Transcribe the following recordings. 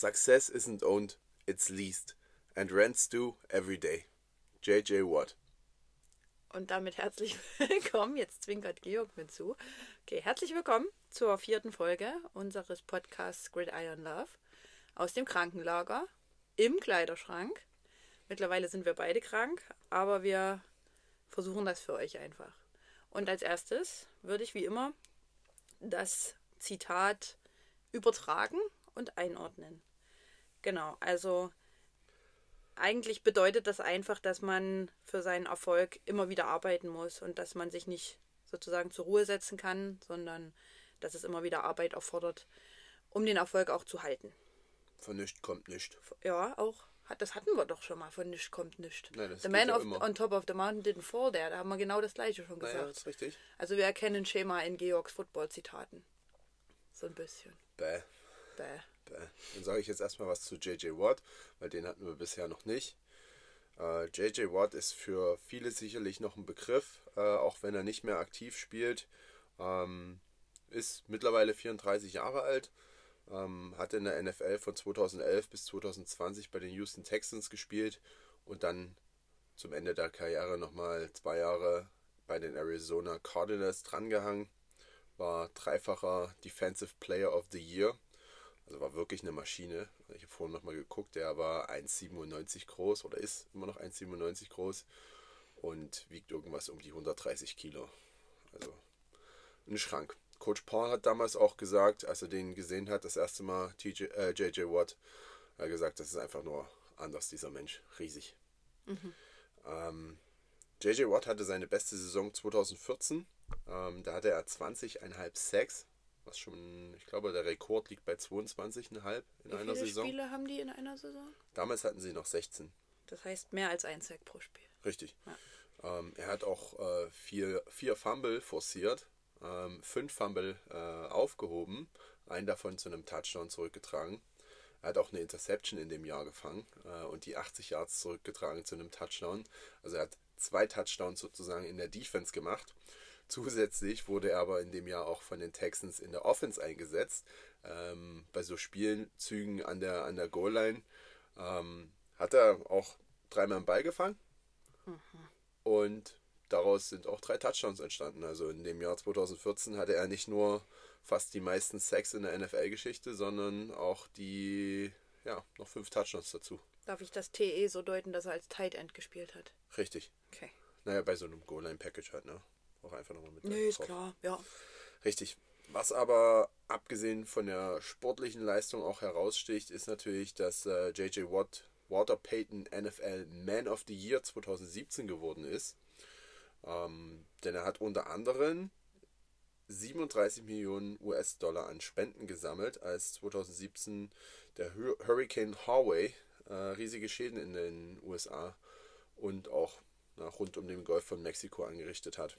Success isn't owned, it's leased. And rents do every day. J.J. Watt. Und damit herzlich willkommen. Jetzt zwinkert Georg mit zu. Okay, herzlich willkommen zur vierten Folge unseres Podcasts Gridiron Love aus dem Krankenlager im Kleiderschrank. Mittlerweile sind wir beide krank, aber wir versuchen das für euch einfach. Und als erstes würde ich wie immer das Zitat übertragen und einordnen. Genau, also eigentlich bedeutet das einfach, dass man für seinen Erfolg immer wieder arbeiten muss und dass man sich nicht sozusagen zur Ruhe setzen kann, sondern dass es immer wieder Arbeit erfordert, um den Erfolg auch zu halten. Von nichts kommt nichts. Ja, auch. Das hatten wir doch schon mal, von nichts kommt nichts. Nein, the man ja of, on top of the mountain didn't fall there. Da haben wir genau das gleiche schon Naja, gesagt. ist richtig. Also wir erkennen Schema in Georgs Football-Zitaten. So ein bisschen. Bäh. Bäh. Bäh. Dann sage ich jetzt erstmal was zu J.J. Watt, weil den hatten wir bisher noch nicht. Äh, J.J. Watt ist für viele sicherlich noch ein Begriff, äh, auch wenn er nicht mehr aktiv spielt. Ähm, ist mittlerweile 34 Jahre alt, ähm, hat in der NFL von 2011 bis 2020 bei den Houston Texans gespielt und dann zum Ende der Karriere nochmal zwei Jahre bei den Arizona Cardinals drangehangen. War dreifacher Defensive Player of the Year. Also war wirklich eine Maschine. Ich habe vorhin nochmal geguckt, der war 1,97 groß oder ist immer noch 1,97 groß und wiegt irgendwas um die 130 Kilo. Also ein Schrank. Coach Paul hat damals auch gesagt, als er den gesehen hat, das erste Mal TJ, äh, JJ Watt, hat er gesagt, das ist einfach nur anders, dieser Mensch. Riesig. Ähm, JJ Watt hatte seine beste Saison 2014. Ähm, da hatte er 20,5 Sacks, was schon, ich glaube, der Rekord liegt bei 22,5 in Wie einer viele Saison. Spiele haben die in einer Saison? Damals hatten sie noch 16. Das heißt mehr als ein Sack pro Spiel. Richtig. Ähm, er hat auch äh, vier, vier Fumble forciert, ähm, fünf Fumble äh, aufgehoben, einen davon zu einem Touchdown zurückgetragen. Er hat auch eine Interception in dem Jahr gefangen äh, und die 80 Yards zurückgetragen zu einem Touchdown. Also er hat zwei Touchdowns sozusagen in der Defense gemacht. Zusätzlich wurde er aber in dem Jahr auch von den Texans in der Offense eingesetzt. Ähm, bei so Spielzügen an der, an der Goal-Line ähm, hat er auch dreimal einen Ball gefangen. Und daraus sind auch drei Touchdowns entstanden. Also in dem Jahr 2014 hatte er nicht nur fast die meisten Sacks in der NFL-Geschichte, sondern auch die, ja, noch fünf Touchdowns dazu. Darf ich das TE so deuten, dass er als Tight End gespielt hat? Richtig. Okay. Naja, bei so einem Goal-Line-Package halt, ne? Auch einfach nochmal mit Nee, ist drauf. klar. Ja. Richtig. Was aber abgesehen von der sportlichen Leistung auch heraussticht, ist natürlich, dass äh, JJ Watt Walter Payton NFL Man of the Year 2017 geworden ist. Ähm, denn er hat unter anderem 37 Millionen US-Dollar an Spenden gesammelt, als 2017 der Hur- Hurricane Harvey äh, riesige Schäden in den USA und auch na, rund um den Golf von Mexiko angerichtet hat.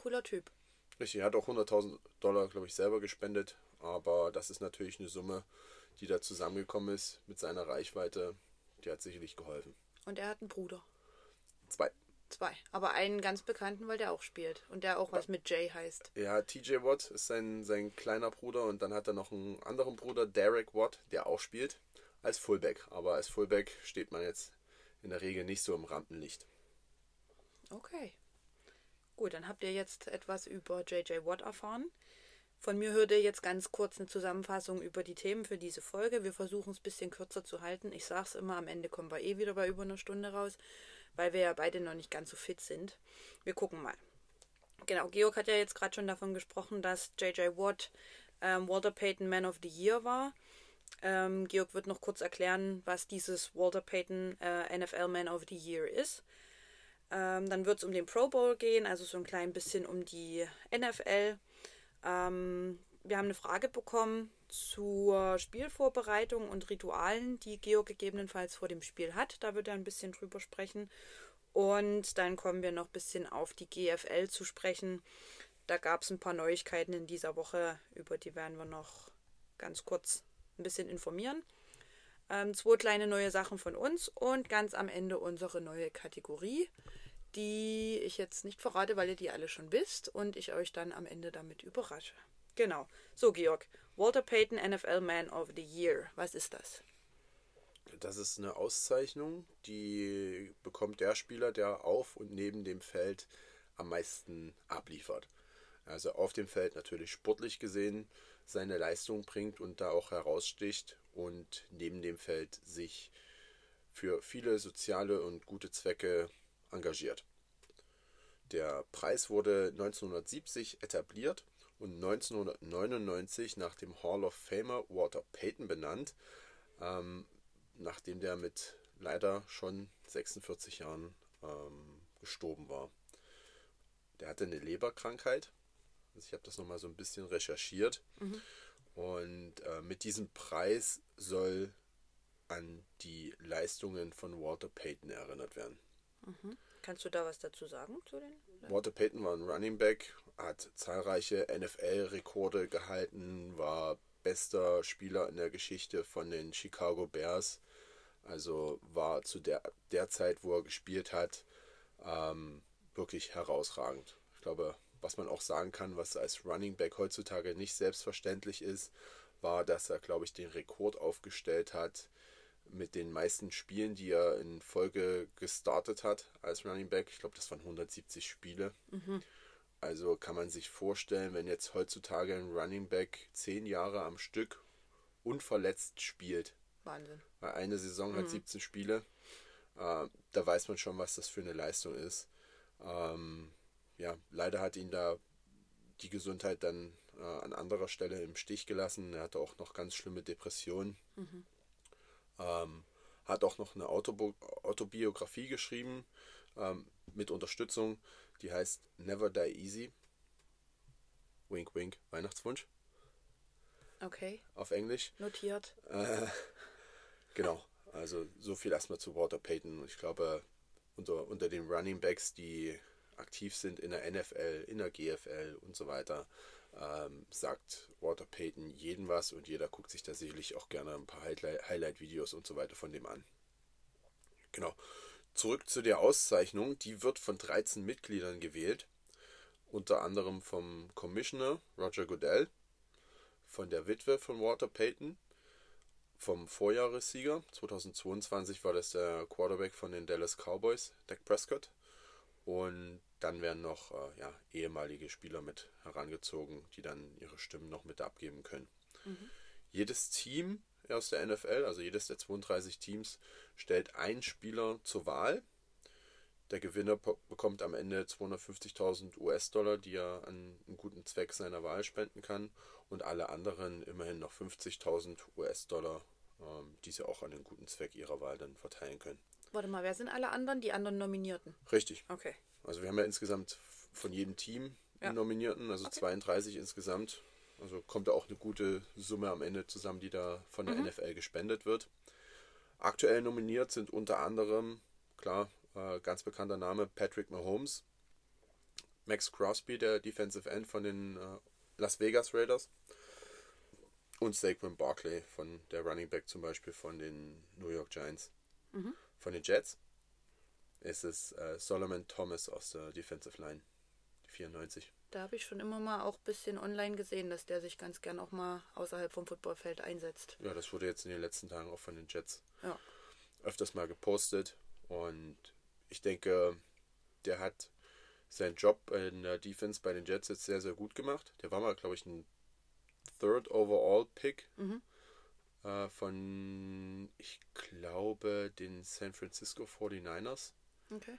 Cooler Typ. Richtig, er hat auch 100.000 Dollar, glaube ich, selber gespendet. Aber das ist natürlich eine Summe, die da zusammengekommen ist mit seiner Reichweite. Die hat sicherlich geholfen. Und er hat einen Bruder. Zwei. Zwei. Aber einen ganz bekannten, weil der auch spielt. Und der auch was mit Jay heißt. Ja, TJ Watt ist sein, sein kleiner Bruder und dann hat er noch einen anderen Bruder, Derek Watt, der auch spielt als Fullback. Aber als Fullback steht man jetzt in der Regel nicht so im Rampenlicht. Okay. Gut, dann habt ihr jetzt etwas über JJ Watt erfahren. Von mir hört ihr jetzt ganz kurz eine Zusammenfassung über die Themen für diese Folge. Wir versuchen es ein bisschen kürzer zu halten. Ich sag's immer, am Ende kommen wir eh wieder bei über einer Stunde raus, weil wir ja beide noch nicht ganz so fit sind. Wir gucken mal. Genau, Georg hat ja jetzt gerade schon davon gesprochen, dass JJ Watt ähm, Walter Payton Man of the Year war. Ähm, Georg wird noch kurz erklären, was dieses Walter Payton äh, NFL Man of the Year ist. Ähm, dann wird es um den Pro Bowl gehen, also so ein klein bisschen um die NFL. Ähm, wir haben eine Frage bekommen zur Spielvorbereitung und Ritualen, die Georg gegebenenfalls vor dem Spiel hat. Da wird er ein bisschen drüber sprechen. Und dann kommen wir noch ein bisschen auf die GFL zu sprechen. Da gab es ein paar Neuigkeiten in dieser Woche, über die werden wir noch ganz kurz ein bisschen informieren. Ähm, zwei kleine neue Sachen von uns und ganz am Ende unsere neue Kategorie, die ich jetzt nicht verrate, weil ihr die alle schon wisst und ich euch dann am Ende damit überrasche. Genau. So, Georg, Walter Payton NFL Man of the Year. Was ist das? Das ist eine Auszeichnung, die bekommt der Spieler, der auf und neben dem Feld am meisten abliefert. Also auf dem Feld natürlich sportlich gesehen seine Leistung bringt und da auch heraussticht und neben dem Feld sich für viele soziale und gute Zwecke engagiert. Der Preis wurde 1970 etabliert und 1999 nach dem Hall of Famer Walter Payton benannt, ähm, nachdem der mit leider schon 46 Jahren ähm, gestorben war. Der hatte eine Leberkrankheit. Also ich habe das nochmal so ein bisschen recherchiert. Mhm. Und äh, mit diesem Preis soll an die Leistungen von Walter Payton erinnert werden. Mhm. Kannst du da was dazu sagen zu den? Walter Payton war ein Running Back, hat zahlreiche NFL-Rekorde gehalten, war bester Spieler in der Geschichte von den Chicago Bears. Also war zu der, der Zeit, wo er gespielt hat, ähm, wirklich herausragend. Ich glaube, was man auch sagen kann, was als Running Back heutzutage nicht selbstverständlich ist, war, dass er, glaube ich, den Rekord aufgestellt hat mit den meisten Spielen, die er in Folge gestartet hat als Running Back. Ich glaube, das waren 170 Spiele. Mhm. Also kann man sich vorstellen, wenn jetzt heutzutage ein Running Back zehn Jahre am Stück unverletzt spielt. Wahnsinn. Weil eine Saison mhm. hat 17 Spiele. Äh, da weiß man schon, was das für eine Leistung ist. Ähm, ja, leider hat ihn da die Gesundheit dann äh, an anderer Stelle im Stich gelassen. Er hatte auch noch ganz schlimme Depressionen. Mhm. Ähm, hat auch noch eine Autobi Autobiografie geschrieben ähm, mit Unterstützung, die heißt Never Die Easy. Wink, wink, Weihnachtswunsch. Okay. Auf Englisch. Notiert. Äh, genau. Also so viel erstmal zu Walter Payton. Ich glaube, unter, unter den Running Backs, die aktiv sind in der NFL, in der GFL und so weiter, ähm, sagt Walter Payton jeden was und jeder guckt sich da sicherlich auch gerne ein paar Highlight-Videos und so weiter von dem an. Genau. Zurück zu der Auszeichnung. Die wird von 13 Mitgliedern gewählt. Unter anderem vom Commissioner Roger Goodell, von der Witwe von Walter Payton, vom Vorjahressieger 2022 war das der Quarterback von den Dallas Cowboys, Dak Prescott. Und dann werden noch äh, ja, ehemalige Spieler mit herangezogen, die dann ihre Stimmen noch mit abgeben können. Mhm. Jedes Team aus der NFL, also jedes der 32 Teams, stellt einen Spieler zur Wahl. Der Gewinner bekommt am Ende 250.000 US-Dollar, die er an einen guten Zweck seiner Wahl spenden kann. Und alle anderen immerhin noch 50.000 US-Dollar, ähm, die sie auch an den guten Zweck ihrer Wahl dann verteilen können. Warte mal, wer sind alle anderen? Die anderen Nominierten? Richtig. Okay. Also wir haben ja insgesamt von jedem Team ja. Nominierten, also okay. 32 insgesamt. Also kommt da auch eine gute Summe am Ende zusammen, die da von der mhm. NFL gespendet wird. Aktuell nominiert sind unter anderem, klar, äh, ganz bekannter Name Patrick Mahomes, Max Crosby, der Defensive End von den äh, Las Vegas Raiders und Saquon Barkley von der Running Back zum Beispiel von den New York Giants. Mhm. Von den Jets ist es äh, Solomon Thomas aus der Defensive Line, 94. Da habe ich schon immer mal auch ein bisschen online gesehen, dass der sich ganz gern auch mal außerhalb vom Footballfeld einsetzt. Ja, das wurde jetzt in den letzten Tagen auch von den Jets ja. öfters mal gepostet. Und ich denke, der hat seinen Job in der Defense bei den Jets jetzt sehr, sehr gut gemacht. Der war mal, glaube ich, ein Third Overall Pick. Mhm äh, von, ich glaube, den San Francisco 49ers. Okay.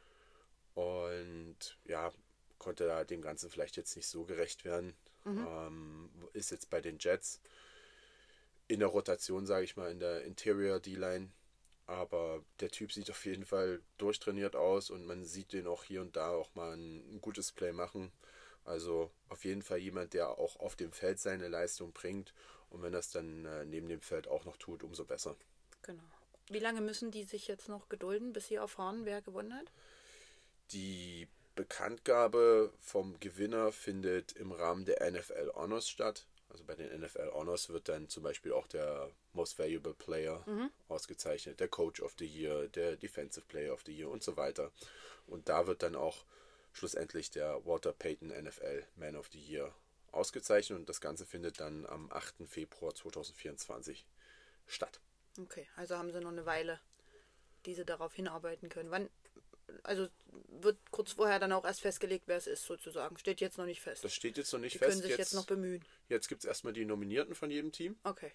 Und ja, konnte da dem Ganzen vielleicht jetzt nicht so gerecht werden. Mhm. Ähm, ist jetzt bei den Jets in der Rotation, sage ich mal, in der Interior D-Line. Aber der Typ sieht auf jeden Fall durchtrainiert aus und man sieht den auch hier und da auch mal ein, ein gutes Play machen. Also auf jeden Fall jemand, der auch auf dem Feld seine Leistung bringt und wenn es dann äh, neben dem Feld auch noch tut, umso besser. Genau. Wie lange müssen die sich jetzt noch gedulden, bis sie erfahren, wer gewonnen hat? Die Bekanntgabe vom Gewinner findet im Rahmen der NFL Honors statt. Also bei den NFL Honors wird dann zum Beispiel auch der Most Valuable Player mhm. ausgezeichnet, der Coach of the Year, der Defensive Player of the Year und so weiter. Und da wird dann auch schlussendlich der Walter Payton NFL Man of the Year ausgezeichnet und das Ganze findet dann am 8. Februar 2024 statt. Okay, also haben sie noch eine Weile, die sie darauf hinarbeiten können. Wann, also wird kurz vorher dann auch erst festgelegt, wer es ist, sozusagen. Steht jetzt noch nicht fest. Das steht jetzt noch nicht die fest. können sich jetzt, noch bemühen. Jetzt gibt es erstmal die Nominierten von jedem Team Okay.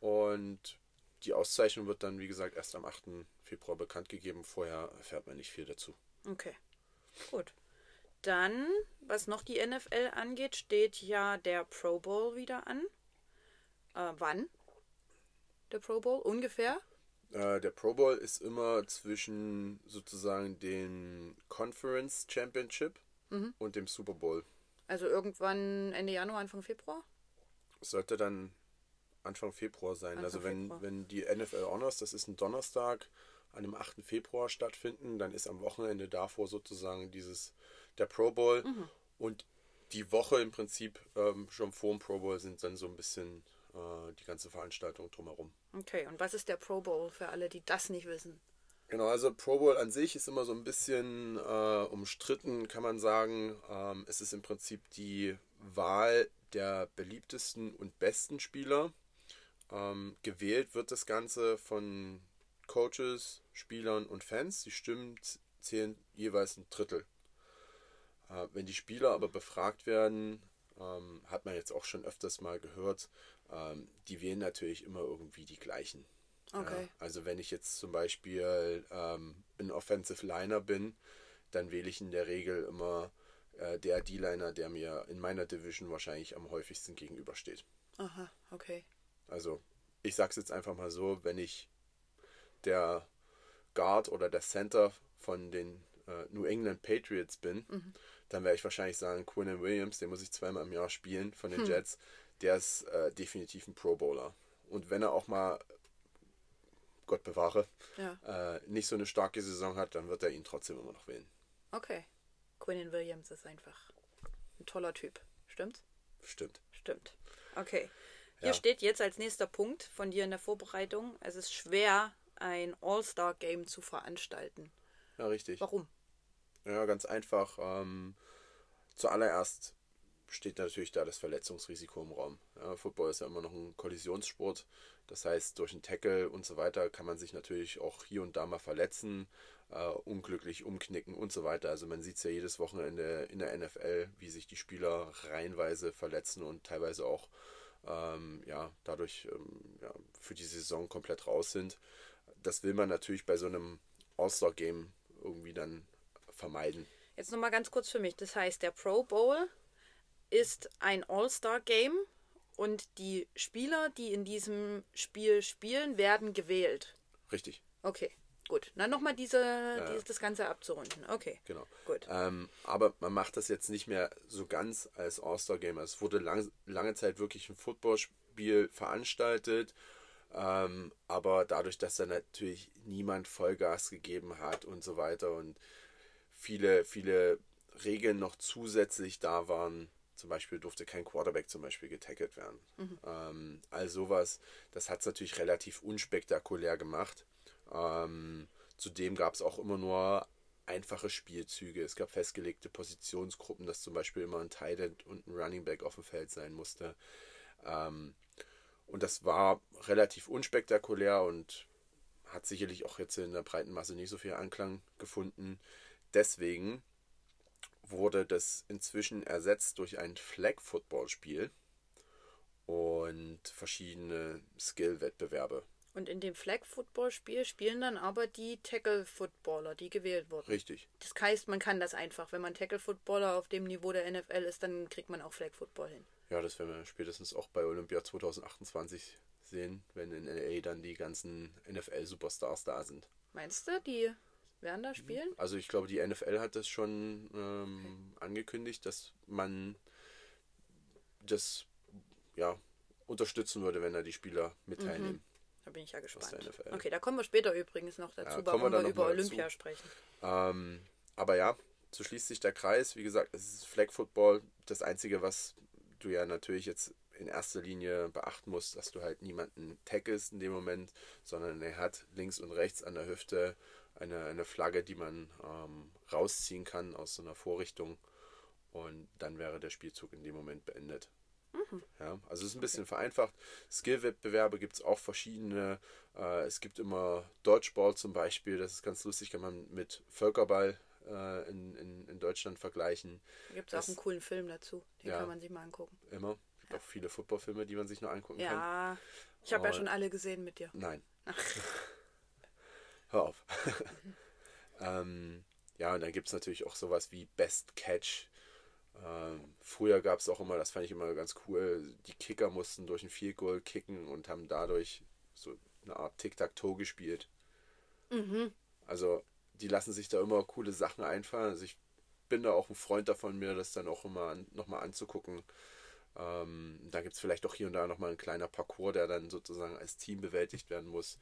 und die Auszeichnung wird dann, wie gesagt, erst am 8. Februar bekannt gegeben. Vorher erfährt man nicht viel dazu. Okay. Gut. Dann, was noch die NFL angeht, steht ja der Pro Bowl wieder an. Äh, wann? Der Pro Bowl? Ungefähr? Äh, der Pro Bowl ist immer zwischen sozusagen den Conference Championship Mhm. und dem Super Bowl. Also irgendwann Ende Januar, Anfang Februar? Sollte dann Anfang Februar sein. Anfang also wenn, Februar. wenn die NFL Honors, das ist ein Donnerstag, an dem 8. Februar stattfinden, dann ist am Wochenende davor sozusagen dieses der Pro Bowl Mhm. und die Woche im Prinzip ähm, schon vor dem Pro Bowl sind dann so ein bisschen äh, die ganze Veranstaltung drumherum. Okay, und was ist der Pro Bowl für alle, die das nicht wissen? Genau, also Pro Bowl an sich ist immer so ein bisschen äh, umstritten, kann man sagen. Ähm, es ist im Prinzip die Wahl der beliebtesten und besten Spieler. Ähm, gewählt wird das Ganze von Coaches, Spielern und Fans. Die Stimmen zählen jeweils ein Drittel. Äh, wenn die Spieler aber befragt werden, ähm, hat man jetzt auch schon öfters mal gehört, ähm, die wählen natürlich immer irgendwie die gleichen. Okay. Ja, also wenn ich jetzt zum Beispiel ähm, ein Offensive Liner bin, dann wähle ich in der Regel immer äh, der D-Liner, der mir in meiner Division wahrscheinlich am häufigsten gegenübersteht. Aha, okay. Also ich sag's jetzt einfach mal so, wenn ich der Guard oder der Center von den äh, New England Patriots bin, dann werde ich wahrscheinlich sagen, Quinn Williams, den muss ich zweimal im Jahr spielen von den Jets, der ist äh, definitiv ein Pro Bowler. Und wenn er auch mal, Gott bewahre, Ja, äh, nicht so eine starke Saison hat, dann wird er ihn trotzdem immer noch wählen. okay. Quinn Williams ist einfach ein toller Typ. Stimmt's? Stimmt. Stimmt. Okay. Hier Ja. steht jetzt als nächster Punkt von dir in der Vorbereitung, es ist schwer, ein All-Star-Game zu veranstalten. Ja, richtig. Warum? Ja, ganz einfach. Ähm, zuallererst steht natürlich da das Verletzungsrisiko im Raum. Ja, Football ist ja immer noch ein Kollisionssport. Das heißt, durch einen Tackle und so weiter kann man sich natürlich auch hier und da mal verletzen, äh, unglücklich umknicken und so weiter. Also man sieht es ja jedes Wochenende in der NFL, wie sich die Spieler reihenweise verletzen und teilweise auch ähm, ja, dadurch ähm, ja, für die Saison komplett raus sind. Das will man natürlich bei so einem All-Star-Game irgendwie dann vermeiden. Jetzt nochmal ganz kurz für mich. Das heißt, der Pro Bowl ist ein All-Star-Game und die Spieler, die in diesem Spiel spielen, werden gewählt. Richtig, Okay, gut. Dann nochmal diese, dieses, das Ganze abzurunden. Okay, genau. gut. Ähm, aber man macht das jetzt nicht mehr so ganz als All-Star-Game. Es wurde lang, lange Zeit wirklich ein Footballspiel veranstaltet. Ähm, aber dadurch, dass da natürlich niemand Vollgas gegeben hat und so weiter und viele, viele Regeln noch zusätzlich da waren, zum Beispiel durfte kein Quarterback zum Beispiel getackelt werden. Ähm, all sowas, das hat es natürlich relativ unspektakulär gemacht. Ähm, zudem gab es auch immer nur einfache Spielzüge. Es gab festgelegte Positionsgruppen, dass zum Beispiel immer ein Tight End und ein Running Back auf dem Feld sein musste. Ähm, und das war relativ unspektakulär und hat sicherlich auch jetzt in der breiten Masse nicht so viel Anklang gefunden. Deswegen wurde das inzwischen ersetzt durch ein Flag-Football-Spiel und verschiedene Skill-Wettbewerbe. Und in dem Flag-Football-Spiel spielen dann aber die Tackle-Footballer, die gewählt wurden. Richtig. Das heißt, man kann das einfach. Wenn man Tackle-Footballer auf dem Niveau der NFL ist, dann kriegt man auch Flag-Football hin. Ja, das werden wir spätestens auch bei Olympia 2028 sehen, wenn in LA dann die ganzen NFL-Superstars da sind. Meinst du, die werden da spielen? Also ich glaube, die NFL hat das schon ähm, angekündigt, dass man das ja unterstützen würde, wenn da die Spieler mit teilnehmen. Da bin ich ja gespannt. Okay, da kommen wir später übrigens noch dazu, Ja, wir warum wir noch über Olympia dazu. sprechen. Ähm, aber ja, so schließt sich der Kreis. Wie gesagt, es ist Flag Football. Das Einzige, was du ja natürlich jetzt in erster Linie beachten musst, dass du halt niemanden tackelst in dem Moment, sondern er hat links und rechts an der Hüfte eine, eine Flagge, die man ähm, rausziehen kann aus so einer Vorrichtung. und dann wäre der Spielzug in dem Moment beendet. Ja, also es ist ein bisschen vereinfacht. Skill-Wettbewerbe gibt es auch verschiedene. Äh, es gibt immer Dodgeball zum Beispiel, das ist ganz lustig, kann man mit Völkerball äh, in, in, in Deutschland vergleichen. Da gibt es auch einen coolen Film dazu. Den Ja. kann man sich mal angucken. Immer. Es gibt auch viele Footballfilme, die man sich noch angucken kann. Ja, ich habe ja schon alle gesehen mit dir. Nein. Hör auf. ähm, ja, und dann gibt es natürlich auch sowas wie Best Catch. Ähm, früher gab es auch immer, das fand ich immer ganz cool, die Kicker mussten durch ein Field Goal kicken und haben dadurch so eine Art Tic-Tac-Toe gespielt. Also die lassen sich da immer coole Sachen einfallen. Also ich bin da auch ein Freund davon, mir das dann auch immer an, nochmal anzugucken. Ähm, da gibt es vielleicht auch hier und da nochmal ein kleiner Parcours, der dann sozusagen als Team bewältigt werden muss.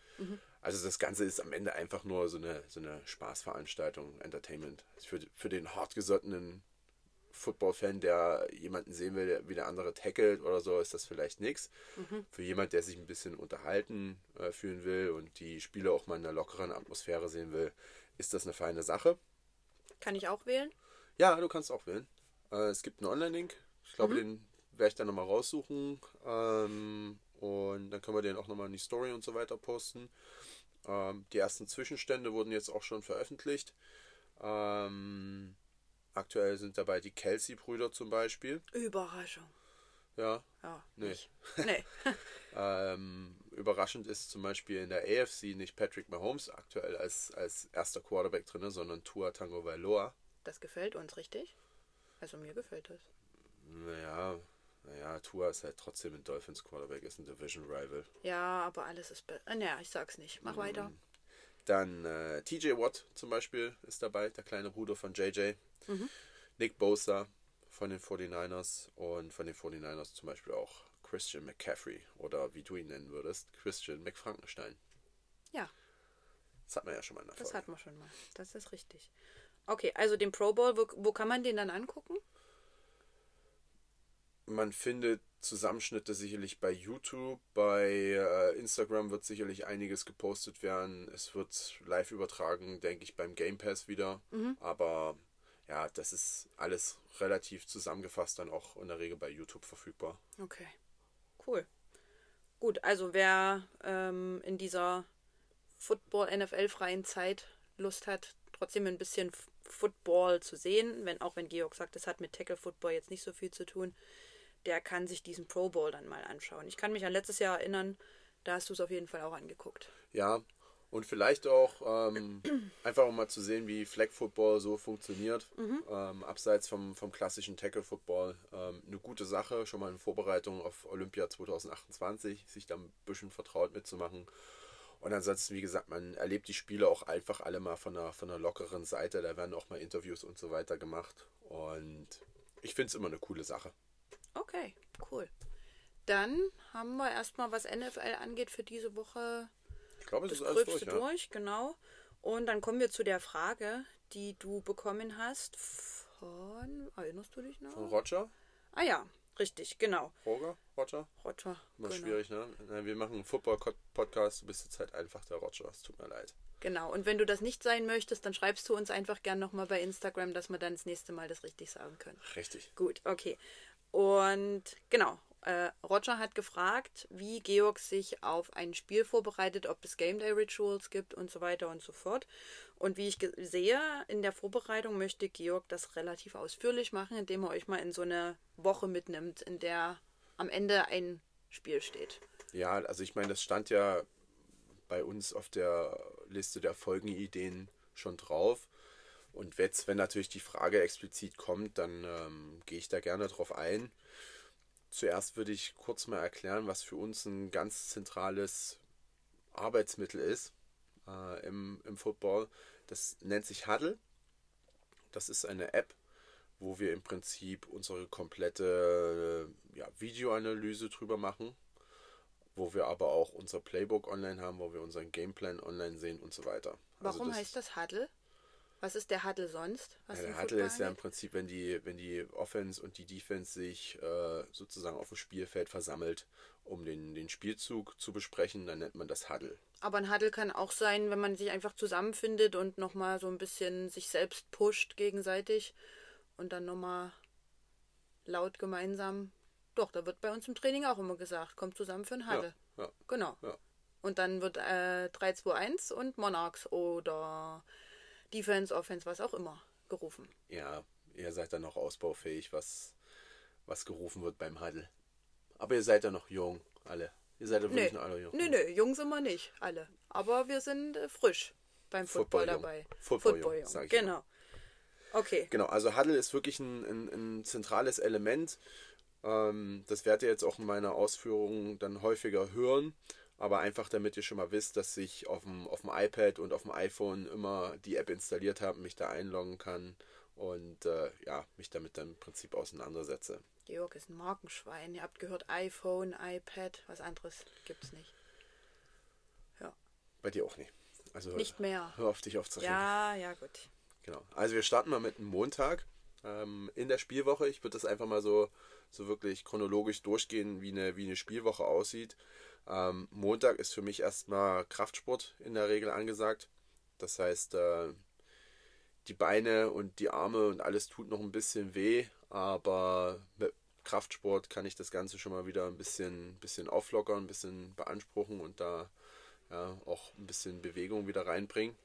Also das Ganze ist am Ende einfach nur so eine, so eine Spaßveranstaltung, Entertainment. Für, für den hartgesottenen Football-Fan, der jemanden sehen will, wie der andere tackelt oder so, ist das vielleicht nichts. Für jemand, der sich ein bisschen unterhalten äh, fühlen will und die Spiele auch mal in einer lockeren Atmosphäre sehen will, ist das eine feine Sache. Kann ich auch wählen? Ja, du kannst auch wählen. Äh, es gibt einen Online-Link. Ich glaube, den werde ich dann nochmal raussuchen. Ähm, und dann können wir den auch nochmal in die Story und so weiter posten. Ähm, die ersten Zwischenstände wurden jetzt auch schon veröffentlicht. Ähm, aktuell sind dabei die Kelsey-Brüder zum Beispiel. Überraschung. Ja. Ja. Nee. nicht. Nee. Ähm, überraschend ist zum Beispiel in der AFC nicht Patrick Mahomes aktuell als, als erster Quarterback drin, sondern Tua Tango Vailoa. Das gefällt uns, richtig? Also mir gefällt das. Naja, naja, Tua ist halt trotzdem ein Dolphins Quarterback, ist ein Division Rival. Ja, aber alles ist. Be äh, naja, ich sag's nicht. Mach weiter. Dann äh, TJ Watt zum Beispiel ist dabei, der kleine Bruder von JJ. Nick Bosa von den 49ers und von den 49ers zum Beispiel auch Christian McCaffrey oder wie du ihn nennen würdest, Christian McFrankenstein. Ja, Das hat man ja schon mal in der das Folge. hatten wir schon mal. Das ist richtig. Okay, also den Pro Bowl, wo, wo kann man den dann angucken? Man findet Zusammenschnitte sicherlich bei YouTube, bei äh, Instagram wird sicherlich einiges gepostet werden. Es wird live übertragen, denke ich, beim Game Pass wieder. Aber ja, das ist alles relativ zusammengefasst dann auch in der Regel bei YouTube verfügbar. Okay, cool. Gut, also wer ähm, in dieser Football-NFL-freien Zeit Lust hat, trotzdem ein bisschen Football zu sehen, wenn auch wenn Georg sagt, das hat mit Tackle Football jetzt nicht so viel zu tun, der kann sich diesen Pro Bowl dann mal anschauen. Ich kann mich an letztes Jahr erinnern, da hast du es auf jeden Fall auch angeguckt. Ja, und vielleicht auch ähm, einfach um mal zu sehen, wie Flag Football so funktioniert. Ähm, abseits vom, vom klassischen Tackle Football. Ähm, eine gute Sache, schon mal in Vorbereitung auf Olympia 2028, sich da ein bisschen vertraut mitzumachen. Und ansonsten, wie gesagt, man erlebt die Spiele auch einfach alle mal von einer, von einer lockeren Seite. Da werden auch mal Interviews und so weiter gemacht. Und ich finde es immer eine coole Sache. Okay, cool. Dann haben wir erstmal, was NFL angeht, für diese Woche Ich glaube, das ist alles durch. Ja? durch, genau. Und dann kommen wir zu der Frage, die du bekommen hast von, erinnerst du dich noch? Von Roger? Ah ja, richtig, genau. Roger? Roger? Roger. Immer genau. schwierig, ne? Wir machen einen Football-Podcast, du bist jetzt halt einfach der Roger, es tut mir leid. Genau. Und wenn du das nicht sein möchtest, dann schreibst du uns einfach gern nochmal bei Instagram, dass wir dann das nächste Mal das richtig sagen können. Richtig. Gut, okay. Und genau, äh, Roger hat gefragt, wie Georg sich auf ein Spiel vorbereitet, ob es Game Day Rituals gibt und so weiter und so fort. Und wie ich sehe, in der Vorbereitung möchte Georg das relativ ausführlich machen, indem er euch mal in so eine Woche mitnimmt, in der am Ende ein Spiel steht. Ja, also ich meine, das stand ja bei uns auf der Liste der Folgenideen schon drauf. Und jetzt, wenn natürlich die Frage explizit kommt, dann ähm, gehe ich da gerne drauf ein. Zuerst würde ich kurz mal erklären, was für uns ein ganz zentrales Arbeitsmittel ist äh, im, im Football. Das nennt sich Huddle. Das ist eine App, wo wir im Prinzip unsere komplette äh, ja, Videoanalyse drüber machen, wo wir aber auch unser Playbook online haben, wo wir unseren Gameplan online sehen und so weiter. Also Warum heißt das Huddle? Was ist der Huddle sonst? Ja, der Huddle ist ja im? Prinzip, wenn die, wenn die Offense und die Defense sich äh, sozusagen auf dem Spielfeld versammelt, um den, den Spielzug zu besprechen, dann nennt man das Huddle. Aber ein Huddle kann auch sein, wenn man sich einfach zusammenfindet und nochmal so ein bisschen sich selbst pusht gegenseitig und dann nochmal laut gemeinsam. Doch, da wird bei uns im Training auch immer gesagt, kommt zusammen für ein Halle. Ja, ja. Genau. Und dann wird äh, 3-2-1 und Monarchs oder Defense, Offense, was auch immer gerufen. Ja, ihr seid dann noch ausbaufähig, was, was gerufen wird beim Huddle. Aber ihr seid ja noch jung, alle. Ihr seid ja Nee, wirklich noch alle jung. nee, nee, jung sind wir nicht, alle. Aber wir sind äh, frisch beim Football, Football-jung. dabei. Football-jung, jung, sag ich genau. Okay, Genau, also Huddle ist wirklich ein, ein, ein zentrales Element. Ähm, das werdet ihr jetzt auch in meiner Ausführung dann häufiger hören. Aber einfach damit ihr schon mal wisst, dass ich auf dem, auf dem iPad und auf dem iPhone immer die App installiert habe, mich da einloggen kann und äh, ja, mich damit dann im Prinzip auseinandersetze. Georg ist ein Markenschwein. Ihr habt gehört iPhone, iPad, was anderes gibt's nicht. Ja, Bei dir auch nicht. Also nicht mehr. hör auf dich aufzuregen. Ja, ja, gut. Genau. Also wir starten mal mit einem Montag ähm, in der Spielwoche. Ich würde das einfach mal so, so wirklich chronologisch durchgehen, wie eine, wie eine Spielwoche aussieht. Ähm, Montag ist für mich erstmal Kraftsport in der Regel angesagt. Das heißt, äh, die Beine und die Arme und alles tut noch ein bisschen weh, aber mit Kraftsport kann ich das Ganze schon mal wieder ein bisschen, bisschen auflockern, ein bisschen beanspruchen und da ja, auch ein bisschen Bewegung wieder reinbringen.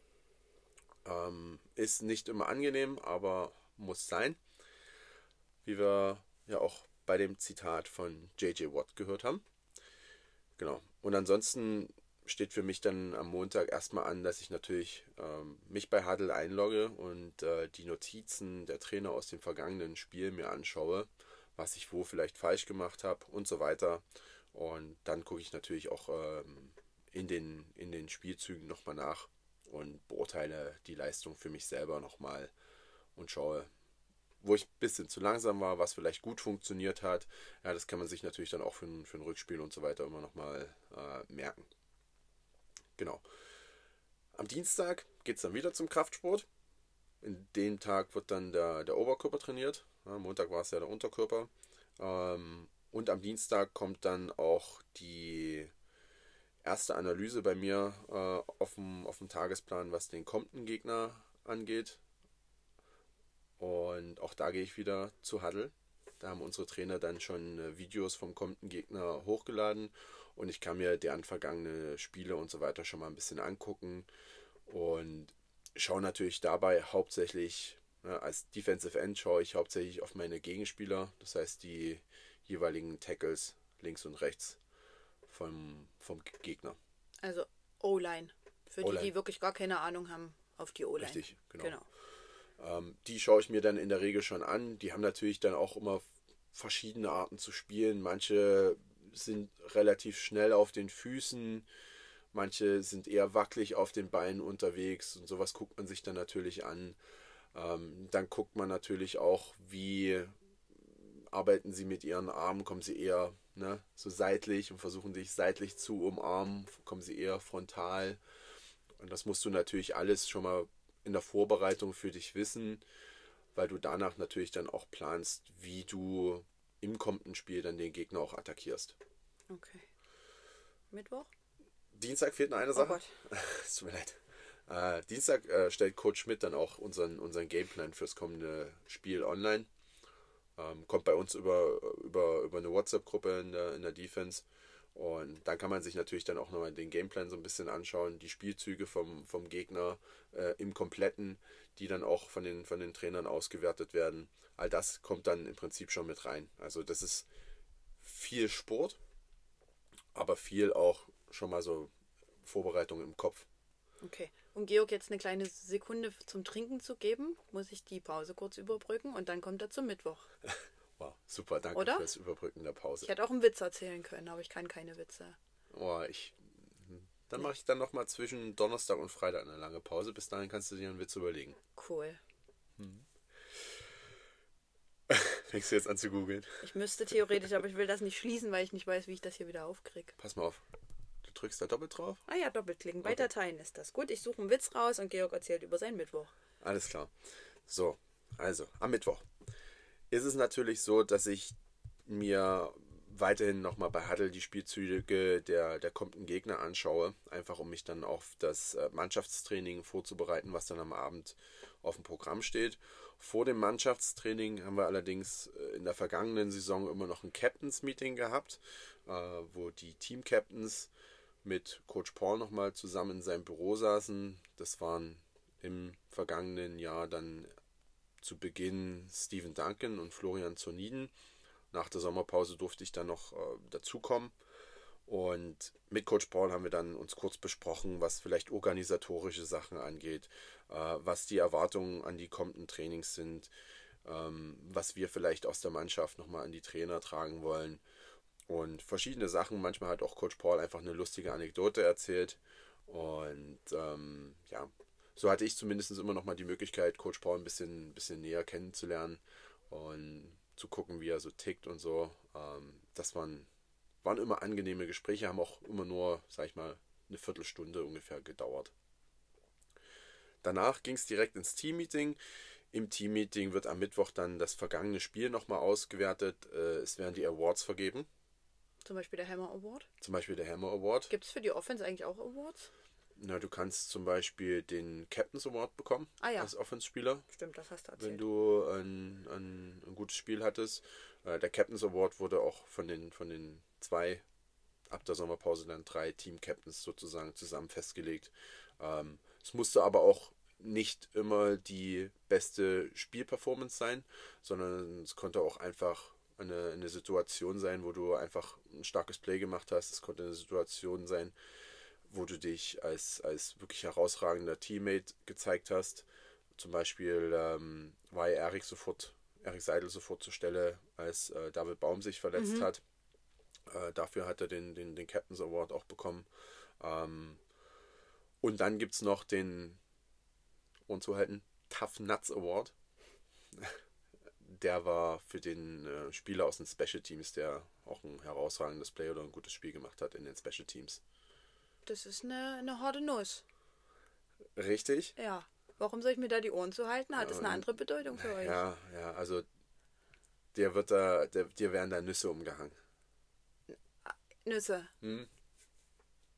Ähm, ist nicht immer angenehm, aber muss sein. Wie wir ja auch bei dem Zitat von J.J. Watt gehört haben. Genau. Und ansonsten steht für mich dann am Montag erstmal an, dass ich natürlich ähm, mich bei Huddle einlogge und äh, die Notizen der Trainer aus dem vergangenen Spiel mir anschaue, was ich wo vielleicht falsch gemacht habe und so weiter. Und dann gucke ich natürlich auch ähm, in, den, in den Spielzügen nochmal nach und beurteile die Leistung für mich selber nochmal und schaue, wo ich ein bisschen zu langsam war, was vielleicht gut funktioniert hat. Ja, das kann man sich natürlich dann auch für ein, für ein Rückspiel und so weiter immer nochmal äh, merken. Genau. Am Dienstag geht es dann wieder zum Kraftsport. In dem Tag wird dann der, der Oberkörper trainiert. Ja, Montag war es ja der Unterkörper. Ähm, und am Dienstag kommt dann auch die erste Analyse bei mir äh, auf, dem, auf dem Tagesplan, was den kommenden Gegner angeht. Und auch da gehe ich wieder zu Huddle. Da haben unsere Trainer dann schon äh, Videos vom kommenden Gegner hochgeladen und ich kann mir deren vergangene Spiele und so weiter schon mal ein bisschen angucken und schaue natürlich dabei hauptsächlich, ne, als Defensive End schaue ich hauptsächlich auf meine Gegenspieler, das heißt die jeweiligen Tackles links und rechts vom, vom Gegner. Also O-Line. Für die, die wirklich gar keine Ahnung haben, auf die O-Line. Richtig, genau. genau. Ähm, die schaue ich mir dann in der Regel schon an. Die haben natürlich dann auch immer verschiedene Arten zu spielen. Manche sind relativ schnell auf den Füßen, manche sind eher wackelig auf den Beinen unterwegs und sowas guckt man sich dann natürlich an. Ähm, dann guckt man natürlich auch, wie arbeiten sie mit ihren Armen, kommen sie eher ne, so seitlich und versuchen sich seitlich zu umarmen, kommen sie eher frontal. Und das musst du natürlich alles schon mal in der Vorbereitung für dich wissen, weil du danach natürlich dann auch planst, wie du im kommenden Spiel dann den Gegner auch attackierst. Okay. Mittwoch? Dienstag fehlt noch eine Oh Sache. Gott. Es tut mir leid. Äh, Dienstag äh, stellt Coach Schmidt dann auch unseren, unseren Gameplan fürs kommende Spiel online. Ähm, kommt bei uns über, über, über eine WhatsApp-Gruppe in der, in der Defense. Und dann kann man sich natürlich dann auch nochmal den Gameplan so ein bisschen anschauen, die Spielzüge vom, vom Gegner äh, im Kompletten, die dann auch von den, von den Trainern ausgewertet werden. All das kommt dann im Prinzip schon mit rein. Also das ist viel Sport, aber viel auch schon mal so Vorbereitung im Kopf. Okay. Um Georg jetzt eine kleine Sekunde zum Trinken zu geben, muss ich die Pause kurz überbrücken und dann kommt er zum Mittwoch. Wow, super, danke Oder? fürs Überbrücken der Pause. Ich hätte auch einen Witz erzählen können, aber ich kann keine Witze. Oh, ich, dann mache ich dann nochmal zwischen Donnerstag und Freitag eine lange Pause. Bis dahin kannst du dir einen Witz überlegen. Cool. Fängst du jetzt an zu googeln? Ich müsste theoretisch, aber ich will das nicht schließen, weil ich nicht weiß, wie ich das hier wieder aufkriege. Pass mal auf. Du drückst da doppelt drauf. Ah ja, doppelklicken. Bei Okay. Dateien ist das. Gut, ich suche einen Witz raus und Georg erzählt über seinen Mittwoch. Alles klar. So, also am Mittwoch ist es natürlich so, dass ich mir weiterhin nochmal bei Huddle die Spielzüge der, der kommenden Gegner anschaue, einfach um mich dann auf das äh, Mannschaftstraining vorzubereiten, was dann am Abend auf dem Programm steht. Vor dem Mannschaftstraining haben wir allerdings äh, in der vergangenen Saison immer noch ein Captains Meeting gehabt, äh, wo die Team Captains mit Coach Paul nochmal zusammen in seinem Büro saßen. Das waren im vergangenen Jahr dann zu Beginn Stephen Duncan und Florian Zoniden. Nach der Sommerpause durfte ich dann noch äh, dazukommen. Und mit Coach Paul haben wir dann uns kurz besprochen, was vielleicht organisatorische Sachen angeht, äh, was die Erwartungen an die kommenden Trainings sind, ähm, was wir vielleicht aus der Mannschaft nochmal an die Trainer tragen wollen. Und verschiedene Sachen, manchmal hat auch Coach Paul einfach eine lustige Anekdote erzählt. Und ähm, ja, so hatte ich zumindest immer noch mal die Möglichkeit, Coach Paul ein bisschen, bisschen näher kennenzulernen und zu gucken, wie er so tickt und so. Ähm, das waren waren immer angenehme Gespräche, haben auch immer nur, sag ich mal, eine Viertelstunde ungefähr gedauert. Danach ging es direkt ins Teammeeting. Im Teammeeting wird am Mittwoch dann das vergangene Spiel nochmal ausgewertet. Äh, es werden die Awards vergeben. Zum Beispiel der Hammer Award. Zum Beispiel der Hammer Award. Gibt es für die Offense eigentlich auch Awards? Na, du kannst zum Beispiel den Captain's Award bekommen ah, ja. als Offense-Spieler. Stimmt, das hast du erzählt. Wenn du ein, ein, ein gutes Spiel hattest. Äh, der Captain's Award wurde auch von den, von den zwei, ab der Sommerpause dann drei Team-Captains sozusagen zusammen festgelegt. Ähm, es musste aber auch nicht immer die beste Spielperformance sein, sondern es konnte auch einfach eine, eine Situation sein, wo du einfach ein starkes Play gemacht hast. Es konnte eine Situation sein, wo du dich als, als wirklich herausragender Teammate gezeigt hast. Zum Beispiel ähm, war ja Erik sofort, Erik Seidel sofort zur Stelle, als äh, David Baum sich verletzt mhm. hat. Äh, dafür hat er den, den, den Captain's Award auch bekommen. Ähm, und dann gibt es noch den, und zu halten, Tough Nuts Award. der war für den äh, Spieler aus den Special Teams, der auch ein herausragendes Play oder ein gutes Spiel gemacht hat in den Special Teams. Das ist eine, eine harte Nuss. Richtig? Ja. Warum soll ich mir da die Ohren zu halten? Hat das eine andere Bedeutung für euch? Ja, ja, also der wird da, dir werden da Nüsse umgehangen. Nüsse. Hm?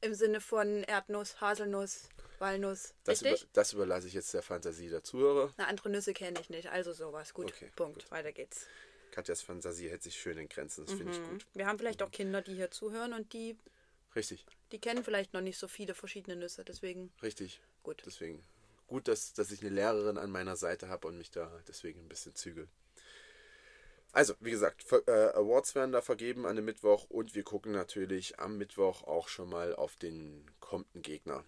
Im Sinne von Erdnuss, Haselnuss, Walnuss. Das, über, das überlasse ich jetzt der Fantasie der Zuhörer. Na, andere Nüsse kenne ich nicht, also sowas. Gut, okay, Punkt. Gut. Weiter geht's. Katjas Fantasie hält sich schön in Grenzen, das mhm. finde ich gut. Wir haben vielleicht auch Kinder, die hier zuhören und die. Richtig. Die kennen vielleicht noch nicht so viele verschiedene Nüsse, deswegen. Richtig. Gut. Deswegen. Gut, dass, dass ich eine Lehrerin an meiner Seite habe und mich da deswegen ein bisschen zügel. Also, wie gesagt, äh, Awards werden da vergeben an dem Mittwoch und wir gucken natürlich am Mittwoch auch schon mal auf den kommenden Gegner.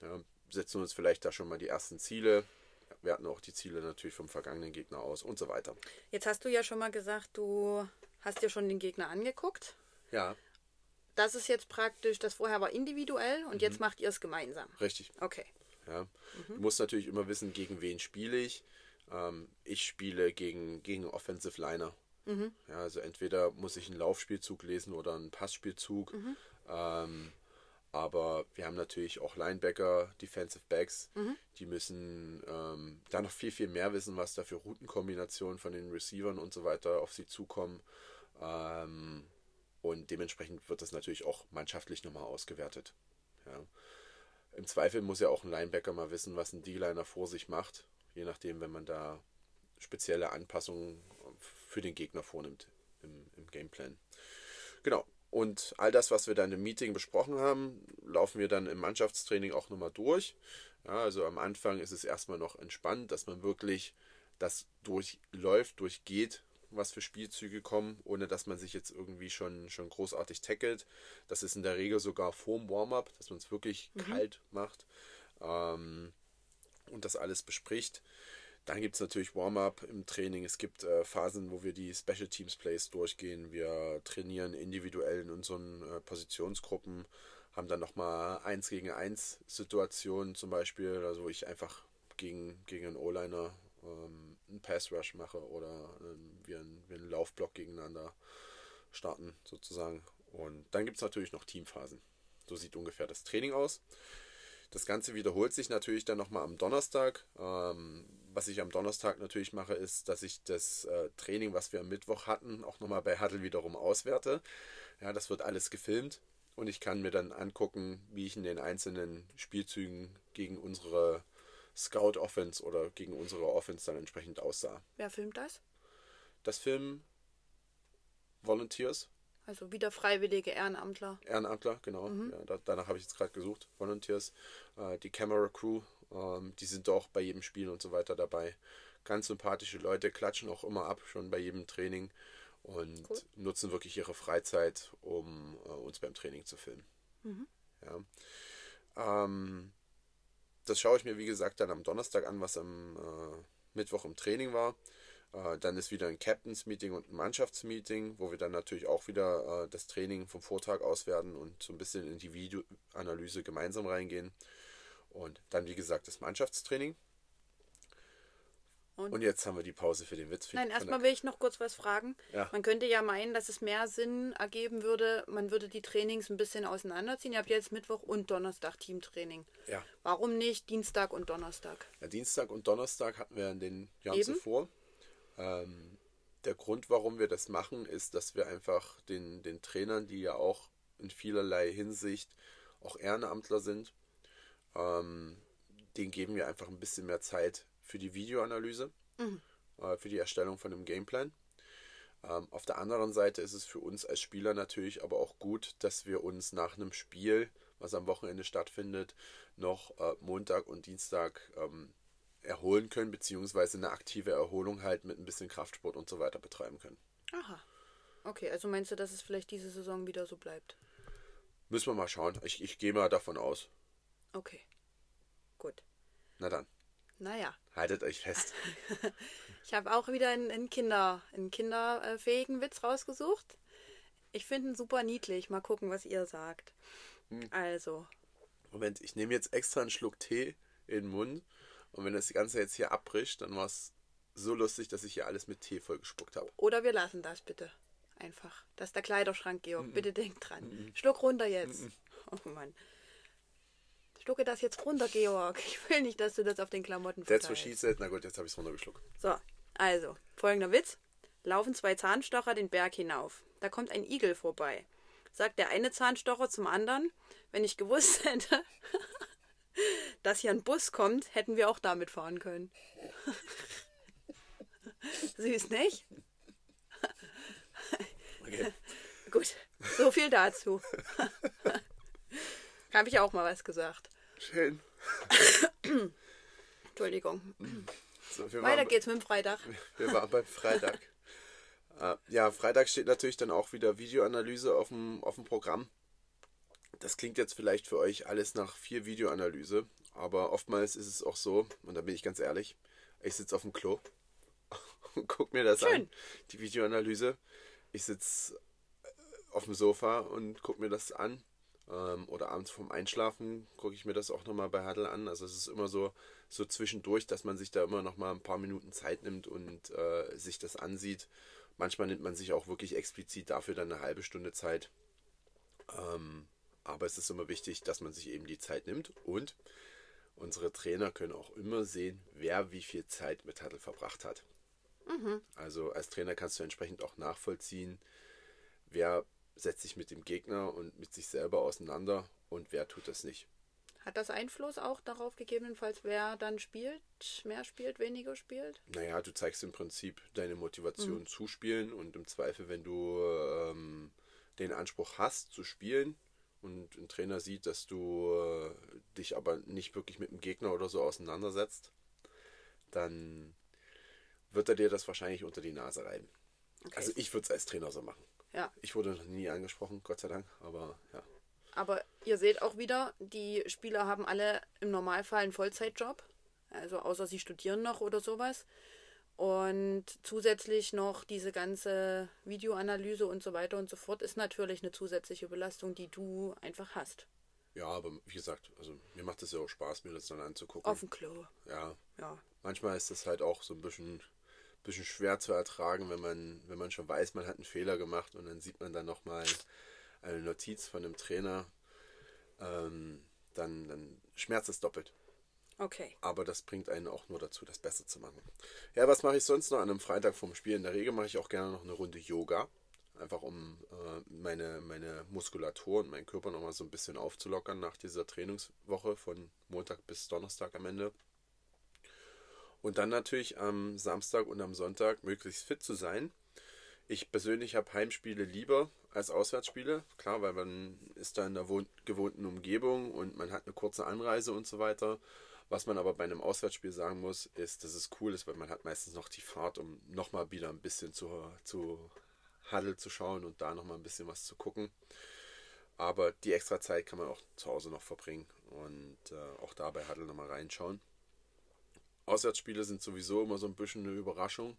Ja, setzen uns vielleicht da schon mal die ersten Ziele. Wir hatten auch die Ziele natürlich vom vergangenen Gegner aus und so weiter. Jetzt hast du ja schon mal gesagt, du hast dir schon den Gegner angeguckt. Ja. Das ist jetzt praktisch, das vorher war individuell und mhm. jetzt macht ihr es gemeinsam. Richtig. Okay. Ja. Mhm. Du musst natürlich immer wissen, gegen wen spiele ich. Ähm, ich spiele gegen, gegen Offensive Liner. Mhm. Ja, also entweder muss ich einen Laufspielzug lesen oder einen Passspielzug. Mhm. Ähm, aber wir haben natürlich auch Linebacker, Defensive Backs, mhm. die müssen ähm, da noch viel, viel mehr wissen, was da für Routenkombinationen von den Receivern und so weiter auf sie zukommen. Ähm, und dementsprechend wird das natürlich auch mannschaftlich nochmal ausgewertet. Ja. Im Zweifel muss ja auch ein Linebacker mal wissen, was ein D-Liner vor sich macht je nachdem, wenn man da spezielle Anpassungen für den Gegner vornimmt im, im Gameplan. Genau. Und all das, was wir dann im Meeting besprochen haben, laufen wir dann im Mannschaftstraining auch nochmal durch. Ja, also am Anfang ist es erstmal noch entspannt, dass man wirklich das durchläuft, durchgeht, was für Spielzüge kommen, ohne dass man sich jetzt irgendwie schon, schon großartig tackelt. Das ist in der Regel sogar vorm Warm-up, dass man es wirklich mhm. kalt macht. Ähm, und das alles bespricht. Dann gibt es natürlich Warm-up im Training. Es gibt äh, Phasen, wo wir die Special Teams Plays durchgehen. Wir trainieren individuell in unseren äh, Positionsgruppen, haben dann nochmal 1 gegen 1 Situationen zum Beispiel, also wo ich einfach gegen, gegen einen O-Liner ähm, einen Pass Rush mache oder ähm, wir, einen, wir einen Laufblock gegeneinander starten sozusagen. Und dann gibt es natürlich noch Teamphasen. So sieht ungefähr das Training aus. Das Ganze wiederholt sich natürlich dann nochmal am Donnerstag, ähm, was ich am Donnerstag natürlich mache, ist, dass ich das äh, Training, was wir am Mittwoch hatten, auch nochmal bei Huddle wiederum auswerte. Ja, das wird alles gefilmt und ich kann mir dann angucken, wie ich in den einzelnen Spielzügen gegen unsere Scout Offense oder gegen unsere Offense dann entsprechend aussah. Wer filmt das? Das Film Volunteers. Also wieder freiwillige Ehrenamtler. Ehrenamtler, genau. Mhm. Ja, da, danach habe ich jetzt gerade gesucht. Volunteers. Äh, die Camera Crew, ähm, die sind auch bei jedem Spiel und so weiter dabei. Ganz sympathische Leute, klatschen auch immer ab, schon bei jedem Training und cool. nutzen wirklich ihre Freizeit, um äh, uns beim Training zu filmen. Mhm. Ja. Ähm, das schaue ich mir, wie gesagt, dann am Donnerstag an, was am äh, Mittwoch im Training war. Äh, dann ist wieder ein Captains Meeting und ein Mannschaftsmeeting, wo wir dann natürlich auch wieder äh, das Training vom Vortag auswerten und so ein bisschen in die Videoanalyse gemeinsam reingehen. Und dann, wie gesagt, das Mannschaftstraining. Und, und, jetzt haben wir die Pause für den Witz. Nein, erstmal will ich noch kurz was fragen. Ja. Man könnte ja meinen, dass es mehr Sinn ergeben würde, man würde die Trainings ein bisschen auseinanderziehen. Ihr habt jetzt Mittwoch und Donnerstag Teamtraining. Ja. Warum nicht Dienstag und Donnerstag? Ja, Dienstag und Donnerstag hatten wir in den Jahren Eben? zuvor. Ähm, der Grund, warum wir das machen, ist, dass wir einfach den, den Trainern, die ja auch in vielerlei Hinsicht auch Ehrenamtler sind, ähm, denen geben wir einfach ein bisschen mehr Zeit für die Videoanalyse, mhm. äh, für die Erstellung von einem Gameplan. Ähm, auf der anderen Seite ist es für uns als Spieler natürlich aber auch gut, dass wir uns nach einem Spiel, was am Wochenende stattfindet, noch äh, Montag und Dienstag ähm, erholen können, beziehungsweise eine aktive Erholung halt mit ein bisschen Kraftsport und so weiter betreiben können. Aha. Okay, also meinst du, dass es vielleicht diese Saison wieder so bleibt? Müssen wir mal schauen. Ich, ich gehe mal davon aus. Okay. Gut. Na dann. Naja. Haltet euch fest. ich habe auch wieder einen, einen, Kinder, einen kinderfähigen Witz rausgesucht. Ich finde ihn super niedlich. Mal gucken, was ihr sagt. Hm. Also. Moment, ich nehme jetzt extra einen Schluck Tee in den Mund. Und wenn das Ganze jetzt hier abbricht, dann war es so lustig, dass ich hier alles mit Tee vollgespuckt habe. Oder wir lassen das bitte. Einfach. Das ist der Kleiderschrank, Georg. Mm -mm. Bitte denk dran. Mm Schluck runter jetzt. Oh Mann. Schlucke das jetzt runter, Georg. Ich will nicht, dass du das auf den Klamotten verteilst. That's what she said. Na gut, jetzt habe ich es runtergeschluckt. So, also, folgender Witz. Laufen zwei Zahnstocher den Berg hinauf. Da kommt ein Igel vorbei. Sagt der eine Zahnstocher zum anderen, wenn ich gewusst hätte, dass hier ein Bus kommt, hätten wir auch damit fahren können. Süß, nicht? Okay. Gut, so viel dazu. Habe ich auch mal was gesagt. Schön. Entschuldigung. So, Weiter geht's mit dem Freitag. Wir waren beim Freitag. Äh, ja, Freitag steht natürlich dann auch wieder Videoanalyse auf dem, auf dem Programm. Das klingt jetzt vielleicht für euch alles nach viel Videoanalyse, aber oftmals ist es auch so, und da bin ich ganz ehrlich, ich sitze auf dem Klo und gucke mir das Schön. an, die Videoanalyse. Ich sitze auf dem Sofa und gucke mir das an ähm, oder abends vorm Einschlafen gucke ich mir das auch nochmal bei Huddle an. Also es ist immer so, so zwischendurch, dass man sich da immer nochmal ein paar Minuten Zeit nimmt und äh, sich das ansieht. Manchmal nimmt man sich auch wirklich explizit dafür dann eine halbe Stunde Zeit. Ähm, aber es ist immer wichtig, dass man sich eben die Zeit nimmt und unsere Trainer können auch immer sehen, wer wie viel Zeit mit Huddle verbracht hat. Mhm. Also als Trainer kannst du entsprechend auch nachvollziehen, wer setzt sich mit dem Gegner und mit sich selber auseinander und wer tut das nicht. Hat das Einfluss auch darauf gegebenenfalls, wer dann spielt, mehr spielt, weniger spielt? Naja, du zeigst im Prinzip deine Motivation mhm. zu spielen und im Zweifel, wenn du ähm, den Anspruch hast zu spielen und ein Trainer sieht, dass du äh, dich aber nicht wirklich mit dem Gegner oder so auseinandersetzt, dann wird er dir das wahrscheinlich unter die Nase reiben. Okay. Also ich würde es als Trainer so machen. Ja. Ich wurde noch nie angesprochen, Gott sei Dank, aber ja. Aber ihr seht auch wieder, die Spieler haben alle im Normalfall einen Vollzeitjob. Also außer sie studieren noch oder sowas. Und zusätzlich noch diese ganze Videoanalyse und so weiter und so fort ist natürlich eine zusätzliche Belastung, die du einfach hast. Ja, aber wie gesagt, also mir macht es ja auch Spaß, mir das dann anzugucken. Auf dem Klo. Ja. ja. Manchmal ist das halt auch so ein bisschen bisschen schwer zu ertragen, wenn man, wenn man schon weiß, man hat einen Fehler gemacht und dann sieht man dann nochmal eine Notiz von einem Trainer, ähm, dann, dann schmerzt es doppelt. Okay. Aber das bringt einen auch nur dazu, das besser zu machen. Ja, was mache ich sonst noch an einem Freitag vorm Spiel? In der Regel mache ich auch gerne noch eine Runde Yoga. Einfach um äh, meine, meine Muskulatur und meinen Körper nochmal so ein bisschen aufzulockern nach dieser Trainingswoche von Montag bis Donnerstag am Ende. Und dann natürlich am Samstag und am Sonntag möglichst fit zu sein. Ich persönlich habe Heimspiele lieber als Auswärtsspiele. Klar, weil man ist da in der gewohnten Umgebung und man hat eine kurze Anreise und so weiter. Was man aber bei einem Auswärtsspiel sagen muss, ist, dass es cool ist, weil man hat meistens noch die Fahrt, um nochmal wieder ein bisschen zu, zu Huddle zu schauen und da nochmal ein bisschen was zu gucken. Aber die extra Zeit kann man auch zu Hause noch verbringen und äh, auch da bei Huddle nochmal reinschauen. Auswärtsspiele sind sowieso immer so ein bisschen eine Überraschung,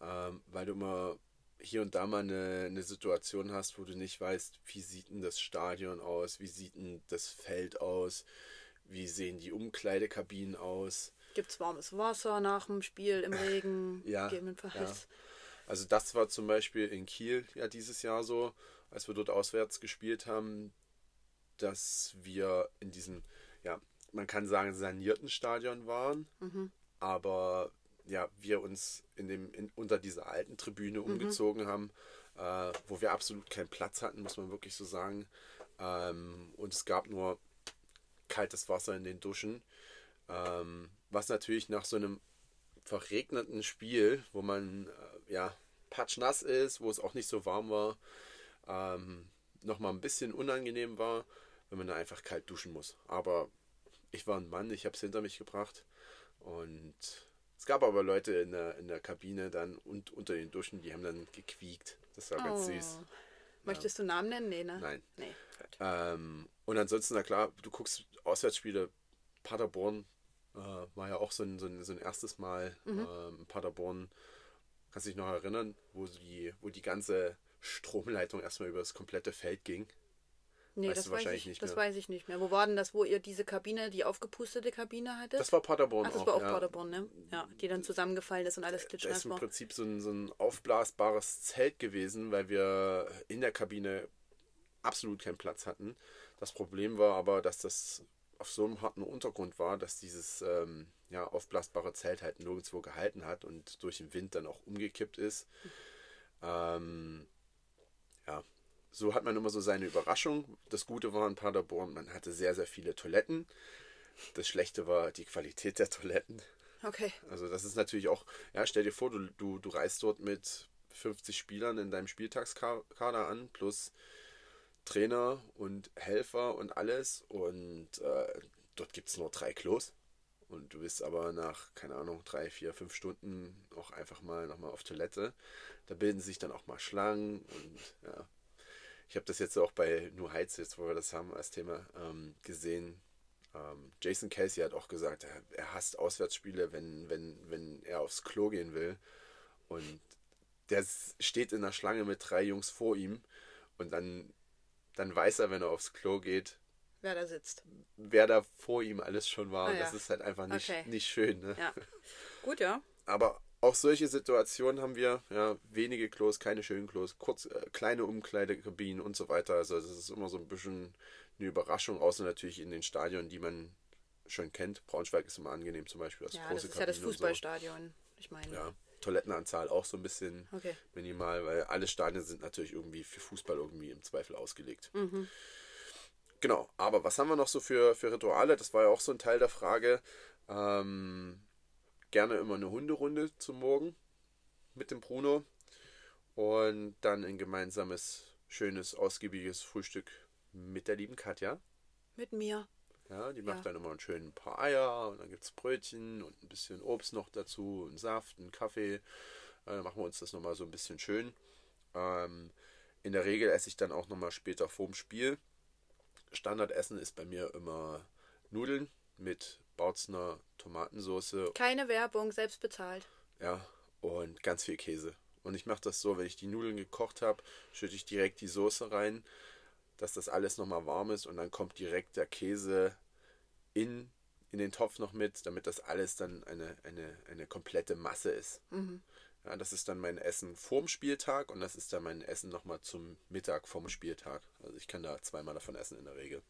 ähm, weil du immer hier und da mal eine, eine Situation hast, wo du nicht weißt, wie sieht denn das Stadion aus, wie sieht denn das Feld aus, wie sehen die Umkleidekabinen aus. Gibt es warmes Wasser nach dem Spiel im Regen? ja, gegebenenfalls. Ja. Also das war zum Beispiel in Kiel ja dieses Jahr so, als wir dort auswärts gespielt haben, dass wir in diesem, ja, man kann sagen, sanierten Stadion waren, mhm. aber ja, wir uns in dem, in, unter dieser alten Tribüne mhm. umgezogen haben, äh, wo wir absolut keinen Platz hatten, muss man wirklich so sagen. Ähm, und es gab nur kaltes Wasser in den Duschen, ähm, was natürlich nach so einem verregneten Spiel, wo man äh, ja patschnass ist, wo es auch nicht so warm war, ähm, nochmal ein bisschen unangenehm war, wenn man da einfach kalt duschen muss. Aber ich war ein Mann, ich habe es hinter mich gebracht und es gab aber Leute in der, in der Kabine dann und unter den Duschen, die haben dann gequiekt. Das war ganz oh. süß. Möchtest du Namen nennen? Nee, ne? Nein. Nee, ähm, und ansonsten, na klar, du guckst Auswärtsspiele, Paderborn äh, war ja auch so ein, so ein, so ein erstes Mal. Mhm. Ähm, Paderborn, kannst du dich noch erinnern, wo die, wo die ganze Stromleitung erstmal über das komplette Feld ging? Nee, weißt das, weiß ich, nicht das weiß ich nicht mehr. Wo war denn das, wo ihr diese Kabine, die aufgepustete Kabine hattet? Das war Paderborn. Ach, das auch, war auch ja. Paderborn, ne? Ja, die dann zusammengefallen ist und alles klitschnass Das ist im Prinzip so ein, so ein aufblasbares Zelt gewesen, weil wir in der Kabine absolut keinen Platz hatten. Das Problem war aber, dass das auf so einem harten Untergrund war, dass dieses ähm, ja, aufblasbare Zelt halt nirgendwo gehalten hat und durch den Wind dann auch umgekippt ist. Ähm, ja, so hat man immer so seine Überraschung. Das Gute war in Paderborn, man hatte sehr, sehr viele Toiletten. Das Schlechte war die Qualität der Toiletten. Okay. Also das ist natürlich auch, ja, stell dir vor, du, du, du reist dort mit 50 Spielern in deinem Spieltagskader an, plus Trainer und Helfer und alles. Und äh, dort gibt es nur drei Klos. Und du bist aber nach, keine Ahnung, drei, vier, fünf Stunden auch einfach mal nochmal auf Toilette. Da bilden sich dann auch mal Schlangen und ja, ich habe das jetzt auch bei New Heights, jetzt wo wir das haben als Thema, ähm, gesehen. Ähm, Jason Casey hat auch gesagt, er, er, hasst Auswärtsspiele, wenn, wenn, wenn er aufs Klo gehen will. Und der steht in der Schlange mit drei Jungs vor ihm und dann, dann weiß er, wenn er aufs Klo geht, wer da sitzt. Wer da vor ihm alles schon war. Ah, ja. Das ist halt einfach nicht, okay. nicht schön. Ne? Ja. Gut, ja. Aber auch solche Situationen haben wir, ja, wenige Klos, keine schönen Klos, kurz, äh, kleine Umkleidekabinen und so weiter. Also das ist immer so ein bisschen eine Überraschung, außer natürlich in den Stadien, die man schon kennt. Braunschweig ist immer angenehm zum Beispiel als ja, große das ist Kabine ja das Fußballstadion, so. ich meine. Ja, Toilettenanzahl auch so ein bisschen okay. minimal, weil alle Stadien sind natürlich irgendwie für Fußball irgendwie im Zweifel ausgelegt. Mhm. Genau, aber was haben wir noch so für, für Rituale? Das war ja auch so ein Teil der Frage. Ähm, gerne immer eine Hunderunde zum Morgen mit dem Bruno und dann ein gemeinsames, schönes, ausgiebiges Frühstück mit der lieben Katja. Mit mir. Ja, die macht ja. dann immer ein schönes paar Eier und dann gibt es Brötchen und ein bisschen Obst noch dazu, einen Saft, einen Kaffee. Äh, dann machen wir uns das nochmal so ein bisschen schön. Ähm, in der Regel esse ich dann auch nochmal später vorm Spiel. Standardessen ist bei mir immer Nudeln mit Bautzner Tomatensauce. Keine Werbung, selbst bezahlt. Ja, und ganz viel Käse. Und ich mache das so, wenn ich die Nudeln gekocht habe, schütte ich direkt die Soße rein, dass das alles nochmal warm ist und dann kommt direkt der Käse in, in den Topf noch mit, damit das alles dann eine, eine, eine komplette Masse ist. Mhm. Ja, das ist dann mein Essen vorm Spieltag und das ist dann mein Essen nochmal zum Mittag vorm Spieltag. Also ich kann da zweimal davon essen in der Regel.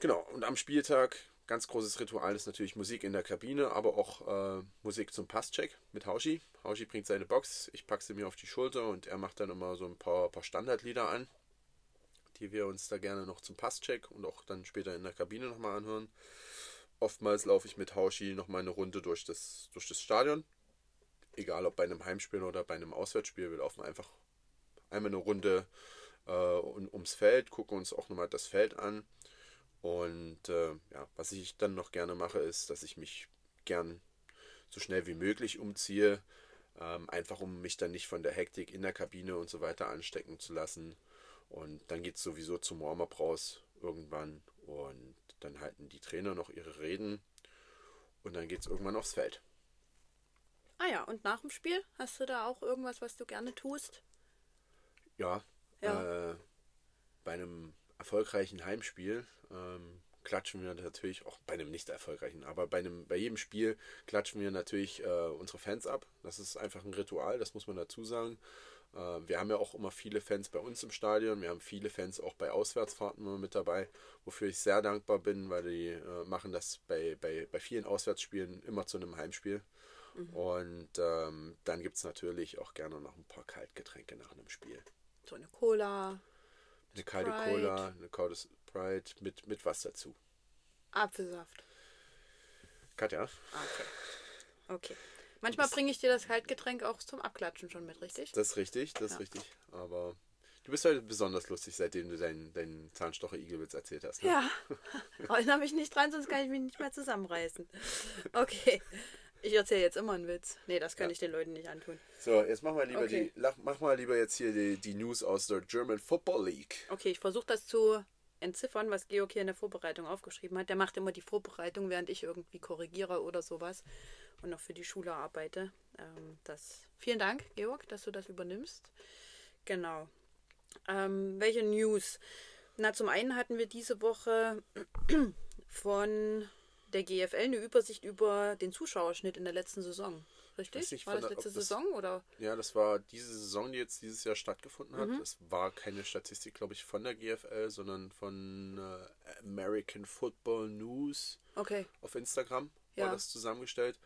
Genau, und am Spieltag ganz großes Ritual ist natürlich Musik in der Kabine, aber auch äh, Musik zum Passcheck mit Hauschi. Hauschi bringt seine Box, ich packe sie mir auf die Schulter und er macht dann immer so ein paar, paar Standardlieder an, die wir uns da gerne noch zum Passcheck und auch dann später in der Kabine nochmal anhören. Oftmals laufe ich mit Hauschi nochmal eine Runde durch das, durch das Stadion. Egal ob bei einem Heimspiel oder bei einem Auswärtsspiel, wir laufen einfach einmal eine Runde äh, ums Feld, gucken uns auch nochmal das Feld an und äh, ja, was ich dann noch gerne mache, ist, dass ich mich gern so schnell wie möglich umziehe, ähm, einfach um mich dann nicht von der Hektik in der Kabine und so weiter anstecken zu lassen. Und dann geht es sowieso zum Warm-up raus irgendwann und dann halten die Trainer noch ihre Reden und dann geht es irgendwann aufs Feld. Ah ja, und nach dem Spiel hast du da auch irgendwas, was du gerne tust? Ja, ja. Äh, bei einem erfolgreichen Heimspiel ähm, klatschen wir natürlich auch bei einem nicht erfolgreichen, aber bei einem bei jedem Spiel klatschen wir natürlich äh, unsere Fans ab. Das ist einfach ein Ritual, das muss man dazu sagen. Äh, wir haben ja auch immer viele Fans bei uns im Stadion. Wir haben viele Fans auch bei Auswärtsfahrten immer mit dabei, wofür ich sehr dankbar bin, weil die äh, machen das bei, bei, bei vielen Auswärtsspielen immer zu einem Heimspiel. Mhm. Und ähm, dann gibt es natürlich auch gerne noch ein paar Kaltgetränke nach einem Spiel. So eine Cola. Eine kalte Sprite. Cola, eine kalte Sprite mit, mit was dazu? Apfelsaft. Katja? Okay. Okay. Manchmal bringe ich dir das Kaltgetränk auch zum Abklatschen schon mit, richtig? Das ist richtig, das ist richtig. Aber du bist halt besonders lustig, seitdem du deinen, deinen Zahnstocher-Igelwitz erzählt hast. Ne? Ja. Erinnere mich nicht dran, sonst kann ich mich nicht mehr zusammenreißen. Okay. Ich erzähle jetzt immer einen Witz. Nee, das kann ja. ich den Leuten nicht antun. So, jetzt mach mal lieber okay. die, mach mal lieber jetzt hier die, die News aus der German Football League. Okay, ich versuche das zu entziffern, was Georg hier in der Vorbereitung aufgeschrieben hat. Der macht immer die Vorbereitung, während ich irgendwie korrigiere oder sowas und noch für die Schule arbeite. Ähm, das, vielen Dank, Georg, dass du das übernimmst. Genau. Ähm, welche News? Na, zum einen hatten wir diese Woche von der GFL eine Übersicht über den Zuschauerschnitt in der letzten Saison. Richtig? Nicht, war das letzte das, Saison oder? Ja, das war diese Saison, die jetzt dieses Jahr stattgefunden hat. Mhm. Das war keine Statistik, glaube ich, von der GFL, sondern von äh, American Football News. Okay. Auf Instagram ja. war das zusammengestellt.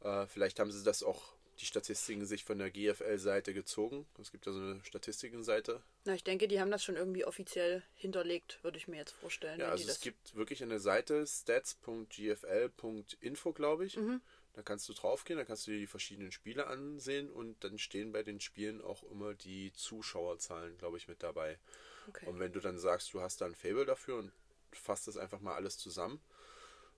Äh, vielleicht haben sie das auch die Statistiken sich von der GFL-Seite gezogen. Es gibt ja so eine Statistikenseite. Na, ich denke, die haben das schon irgendwie offiziell hinterlegt, würde ich mir jetzt vorstellen. Ja, also es gibt wirklich eine Seite stats.gfl.info, glaube ich. Mhm. Da kannst du draufgehen, da kannst du dir die verschiedenen Spiele ansehen und dann stehen bei den Spielen auch immer die Zuschauerzahlen, glaube ich, mit dabei. Okay. Und wenn du dann sagst, du hast da ein Fable dafür und fasst das einfach mal alles zusammen,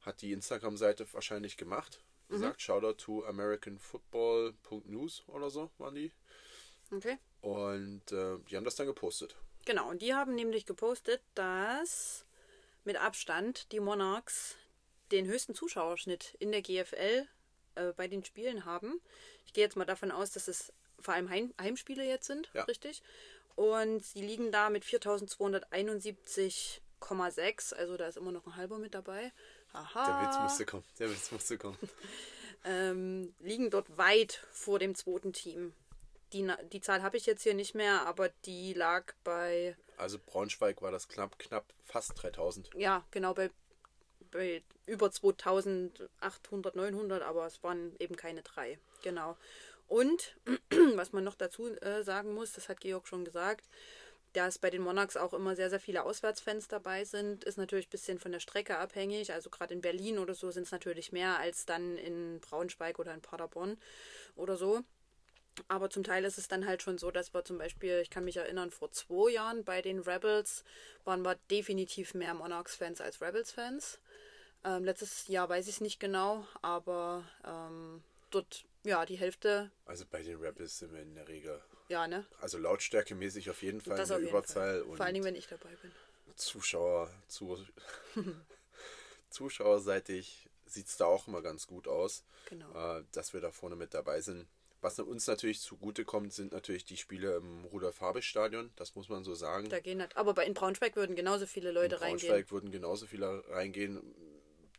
hat die Instagram-Seite wahrscheinlich gemacht mhm. gesagt. Shoutout to AmericanFootball.news oder so waren die. Okay. Und äh, die haben das dann gepostet. Genau, und die haben nämlich gepostet, dass mit Abstand die Monarchs den höchsten Zuschauerschnitt in der GFL äh, bei den Spielen haben. Ich gehe jetzt mal davon aus, dass es vor allem Heim Heimspiele jetzt sind, ja. richtig? Und sie liegen da mit 4271,6, also da ist immer noch ein halber mit dabei. Aha. Der Witz musste kommen. Der Witz musste kommen. ähm, liegen dort weit vor dem zweiten Team. Die, die Zahl habe ich jetzt hier nicht mehr, aber die lag bei. Also Braunschweig war das knapp, knapp fast 3000. Ja, genau, bei, bei über 2800, 900, aber es waren eben keine drei. Genau. Und was man noch dazu äh, sagen muss, das hat Georg schon gesagt, dass bei den Monarchs auch immer sehr, sehr viele Auswärtsfans dabei sind, ist natürlich ein bisschen von der Strecke abhängig. Also gerade in Berlin oder so sind es natürlich mehr als dann in Braunschweig oder in Paderborn oder so. Aber zum Teil ist es dann halt schon so, dass wir zum Beispiel, ich kann mich erinnern, vor zwei Jahren bei den Rebels waren wir definitiv mehr Monarchs-Fans als Rebels-Fans. Ähm, letztes Jahr weiß ich es nicht genau, aber ähm, dort, ja, die Hälfte. Also bei den Rebels sind wir in der Regel ja, ne? Also lautstärkemäßig auf jeden Fall das eine Überzahl. Vor allen Dingen, wenn ich dabei bin. Zuschauer, zu, Zuschauerseitig sieht es da auch immer ganz gut aus, genau. äh, dass wir da vorne mit dabei sind. Was uns natürlich zugutekommt, sind natürlich die Spiele im Rudolf-Habich-Stadion, das muss man so sagen. Da gehen halt, aber in Braunschweig würden genauso viele Leute in Braunschweig reingehen. Braunschweig würden genauso viele reingehen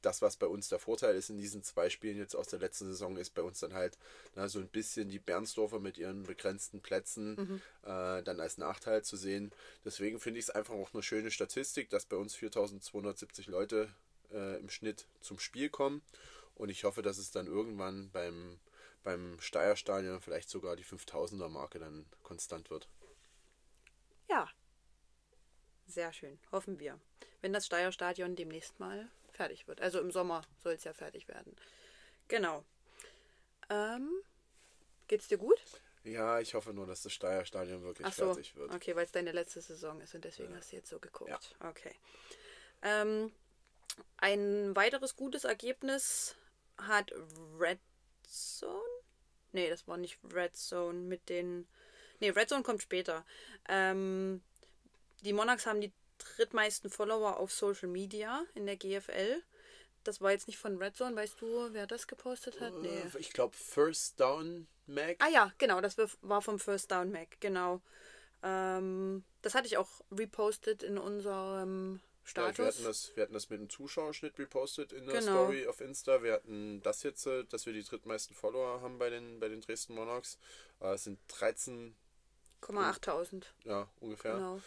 das, was bei uns der Vorteil ist in diesen zwei Spielen jetzt aus der letzten Saison, ist bei uns dann halt na, so ein bisschen die Bernsdorfer mit ihren begrenzten Plätzen mhm. äh, dann als Nachteil zu sehen. Deswegen finde ich es einfach auch eine schöne Statistik, dass bei uns 4270 Leute äh, im Schnitt zum Spiel kommen. Und ich hoffe, dass es dann irgendwann beim, beim Steierstadion vielleicht sogar die 5000er Marke dann konstant wird. Ja. Sehr schön. Hoffen wir. Wenn das Steierstadion demnächst mal fertig wird. Also im Sommer soll es ja fertig werden. Genau. Ähm, geht's dir gut? Ja, ich hoffe nur, dass das Steierstadion wirklich so. fertig wird. Okay, weil es deine letzte Saison ist und deswegen Ja. hast du jetzt so geguckt. Ja. Okay. Ähm, ein weiteres gutes Ergebnis hat Red Zone? Nee, das war nicht Red Zone mit den. Nee, Red Zone kommt später. Ähm, die Monarchs haben die drittmeisten Follower auf Social Media in der GFL. Das war jetzt nicht von Red Zone, weißt du, wer das gepostet hat? Nee. Äh, Ich glaube, First Down Mag. Ah ja, genau, das war vom First Down Mac, genau. Ähm, das hatte ich auch repostet in unserem Ja, wir, hatten Status. das, wir hatten das mit einem Zuschauerschnitt repostet in der Genau. Story auf Insta. Wir hatten das jetzt, äh, dass wir die drittmeisten Follower haben bei den, bei den Dresden Monarchs. Äh, Es sind 13, 13.800, ja, ungefähr. genau.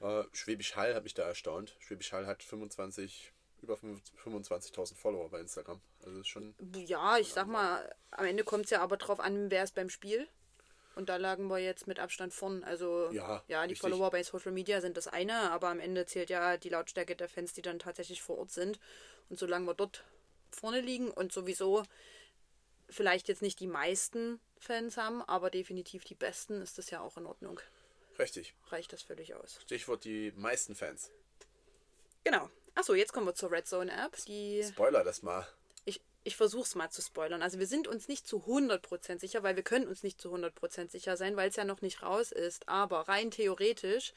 Äh, Schwäbisch Hall hat mich da erstaunt. Schwäbisch Hall hat 25, über 25.000 Follower bei Instagram. Also ist schon. Ja, ich sag mal, am Ende kommt es ja aber drauf an, wer ist beim Spiel. Und da lagen wir jetzt mit Abstand vorn. Also Ja, ja die richtig. Follower bei Social Media sind das eine, aber am Ende zählt ja die Lautstärke der Fans, die dann tatsächlich vor Ort sind. Und solange wir dort vorne liegen und sowieso vielleicht jetzt nicht die meisten Fans haben, aber definitiv die besten, ist das ja auch in Ordnung. Richtig. Reicht das völlig aus. Stichwort die meisten Fans. Genau. Achso, jetzt kommen wir zur Red Zone App. Die Spoiler das mal. ich, ich versuche es mal zu spoilern. Also wir sind uns nicht zu 100% sicher, weil wir können uns nicht zu 100% sicher sein, weil es ja noch nicht raus ist. Aber rein theoretisch,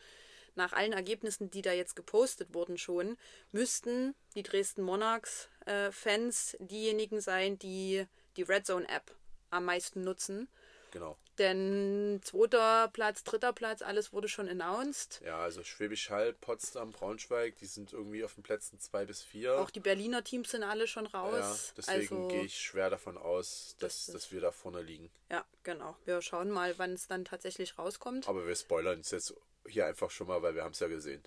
nach allen Ergebnissen, die da jetzt gepostet wurden schon, müssten die Dresden Monarchs äh, Fans diejenigen sein, die die Red Zone App am meisten nutzen. Genau. Denn zweiter Platz, dritter Platz, alles wurde schon announced. Ja, also Schwäbisch Hall, Potsdam, Braunschweig, die sind irgendwie auf den Plätzen 2 bis 4. Auch die Berliner Teams sind alle schon ja, raus. deswegen also, gehe ich schwer davon aus, dass, das dass wir da vorne liegen. Ja, genau. Wir schauen mal, wann es dann tatsächlich rauskommt. Aber wir spoilern es jetzt hier einfach schon mal, weil wir haben es ja gesehen.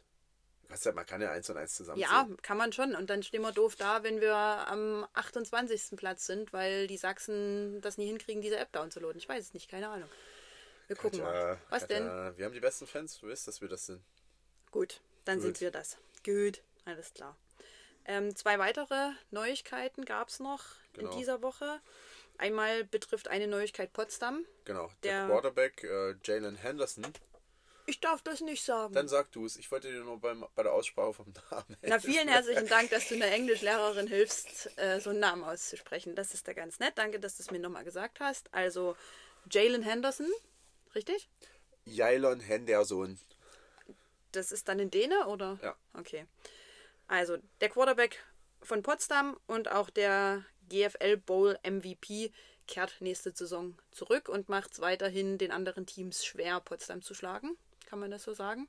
Weißt du, man kann ja eins und eins zusammen Ja, kann man schon. Und dann stehen wir doof da, wenn wir am 28. Platz sind, weil die Sachsen das nie hinkriegen, diese App downzuladen. Ich weiß es nicht, keine Ahnung. Wir gucken mal. Was denn? wir haben die besten Fans, du weißt, dass wir das sind. Gut, dann Gut. sind wir das. Gut, alles klar. Ähm, zwei weitere Neuigkeiten gab es noch Genau. in dieser Woche. Einmal betrifft eine Neuigkeit Potsdam. Genau, der, Der- Quarterback äh, Jalen Henderson. Ich darf das nicht sagen. Dann sag du es, ich wollte dir nur beim, bei der Aussprache vom Namen Na, vielen herzlichen Dank, dass du einer Englischlehrerin hilfst, äh, so einen Namen auszusprechen. Das ist da ganz nett. Danke, dass du es mir nochmal gesagt hast. Also Jalen Henderson, richtig? Jailon Henderson. Das ist dann in Däne, oder? Ja. Okay. Also der Quarterback von Potsdam und auch der GFL Bowl MVP kehrt nächste Saison zurück und macht es weiterhin den anderen Teams schwer, Potsdam zu schlagen. Kann man das so sagen?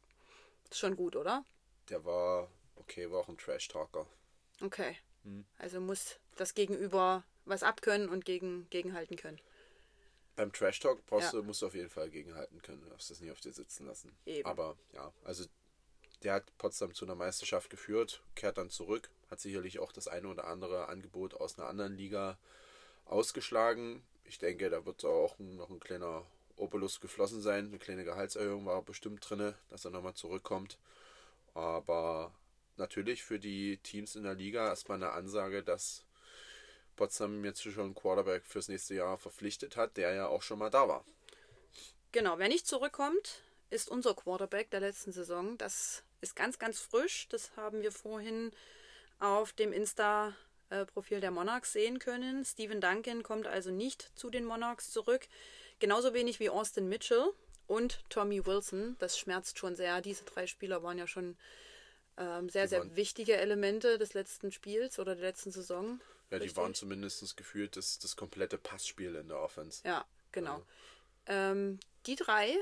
Ist schon gut, oder? Der war, okay, war auch ein Trash-Talker. Okay. Hm. Also muss das Gegenüber was abkönnen und gegen, gegenhalten können. Beim Trash Talk brauchst Ja. du, musst du auf jeden Fall gegenhalten können. Du darfst das nicht auf dir sitzen lassen. Eben. Aber ja, also der hat Potsdam zu einer Meisterschaft geführt, kehrt dann zurück, hat sicherlich auch das eine oder andere Angebot aus einer anderen Liga ausgeschlagen. Ich denke, da wird auch noch ein kleiner Obolus geflossen sein. Eine kleine Gehaltserhöhung war bestimmt drin, dass er nochmal zurückkommt. Aber natürlich für die Teams in der Liga erstmal eine Ansage, dass Potsdam jetzt schon einen Quarterback fürs nächste Jahr verpflichtet hat, der ja auch schon mal da war. Genau, wer nicht zurückkommt, ist unser Quarterback der letzten Saison. Das ist ganz, ganz frisch. Das haben wir vorhin auf dem Insta-Profil der Monarchs sehen können. Steven Duncan kommt also nicht zu den Monarchs zurück. Genauso wenig wie Austin Mitchell und Tommy Wilson. Das schmerzt schon sehr. Diese drei Spieler waren ja schon ähm, sehr, Die sehr waren- wichtige Elemente des letzten Spiels oder der letzten Saison. Ja, die waren zumindest gefühlt das, das komplette Passspiel in der Offense. Ja, genau. Ähm, die drei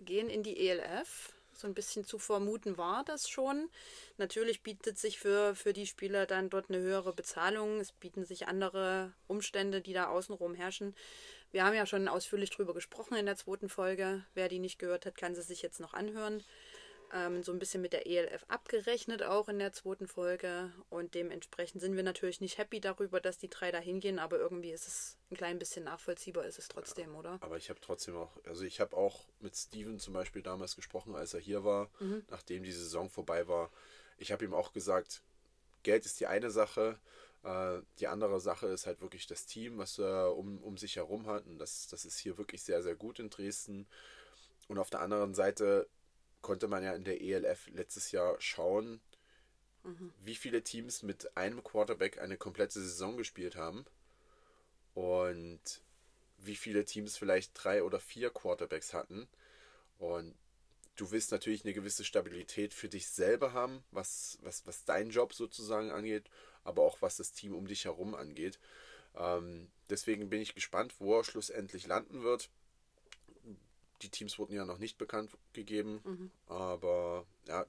gehen in die ELF. So ein bisschen zu vermuten war das schon. Natürlich bietet sich für, für die Spieler dann dort eine höhere Bezahlung. Es bieten sich andere Umstände, die da außenrum herrschen. Wir haben ja schon ausführlich drüber gesprochen in der zweiten Folge. Wer die nicht gehört hat, kann sie sich jetzt noch anhören. ähm, so ein bisschen mit der ELF abgerechnet, auch in der zweiten Folge. Und dementsprechend sind wir natürlich nicht happy darüber, dass die drei da hingehen, aber irgendwie ist es ein klein bisschen nachvollziehbar, ist es trotzdem, ja, oder? Aber ich habe trotzdem auch, also ich habe auch mit Steven zum Beispiel damals gesprochen, als er hier war, mhm. nachdem die Saison vorbei war. Ich habe ihm auch gesagt, Geld ist die eine Sache, die andere Sache ist halt wirklich das Team, was er um, um sich herum hat. Und das, das ist hier wirklich sehr, sehr gut in Dresden. Und auf der anderen Seite konnte man ja in der ELF letztes Jahr schauen, mhm. wie viele Teams mit einem Quarterback eine komplette Saison gespielt haben und wie viele Teams vielleicht drei oder vier Quarterbacks hatten. Und du willst natürlich eine gewisse Stabilität für dich selber haben, was, was, was deinen Job sozusagen angeht, aber auch was das Team um dich herum angeht. Ähm, deswegen bin ich gespannt, wo er schlussendlich landen wird die Teams wurden ja noch nicht bekannt gegeben, mhm. aber ja,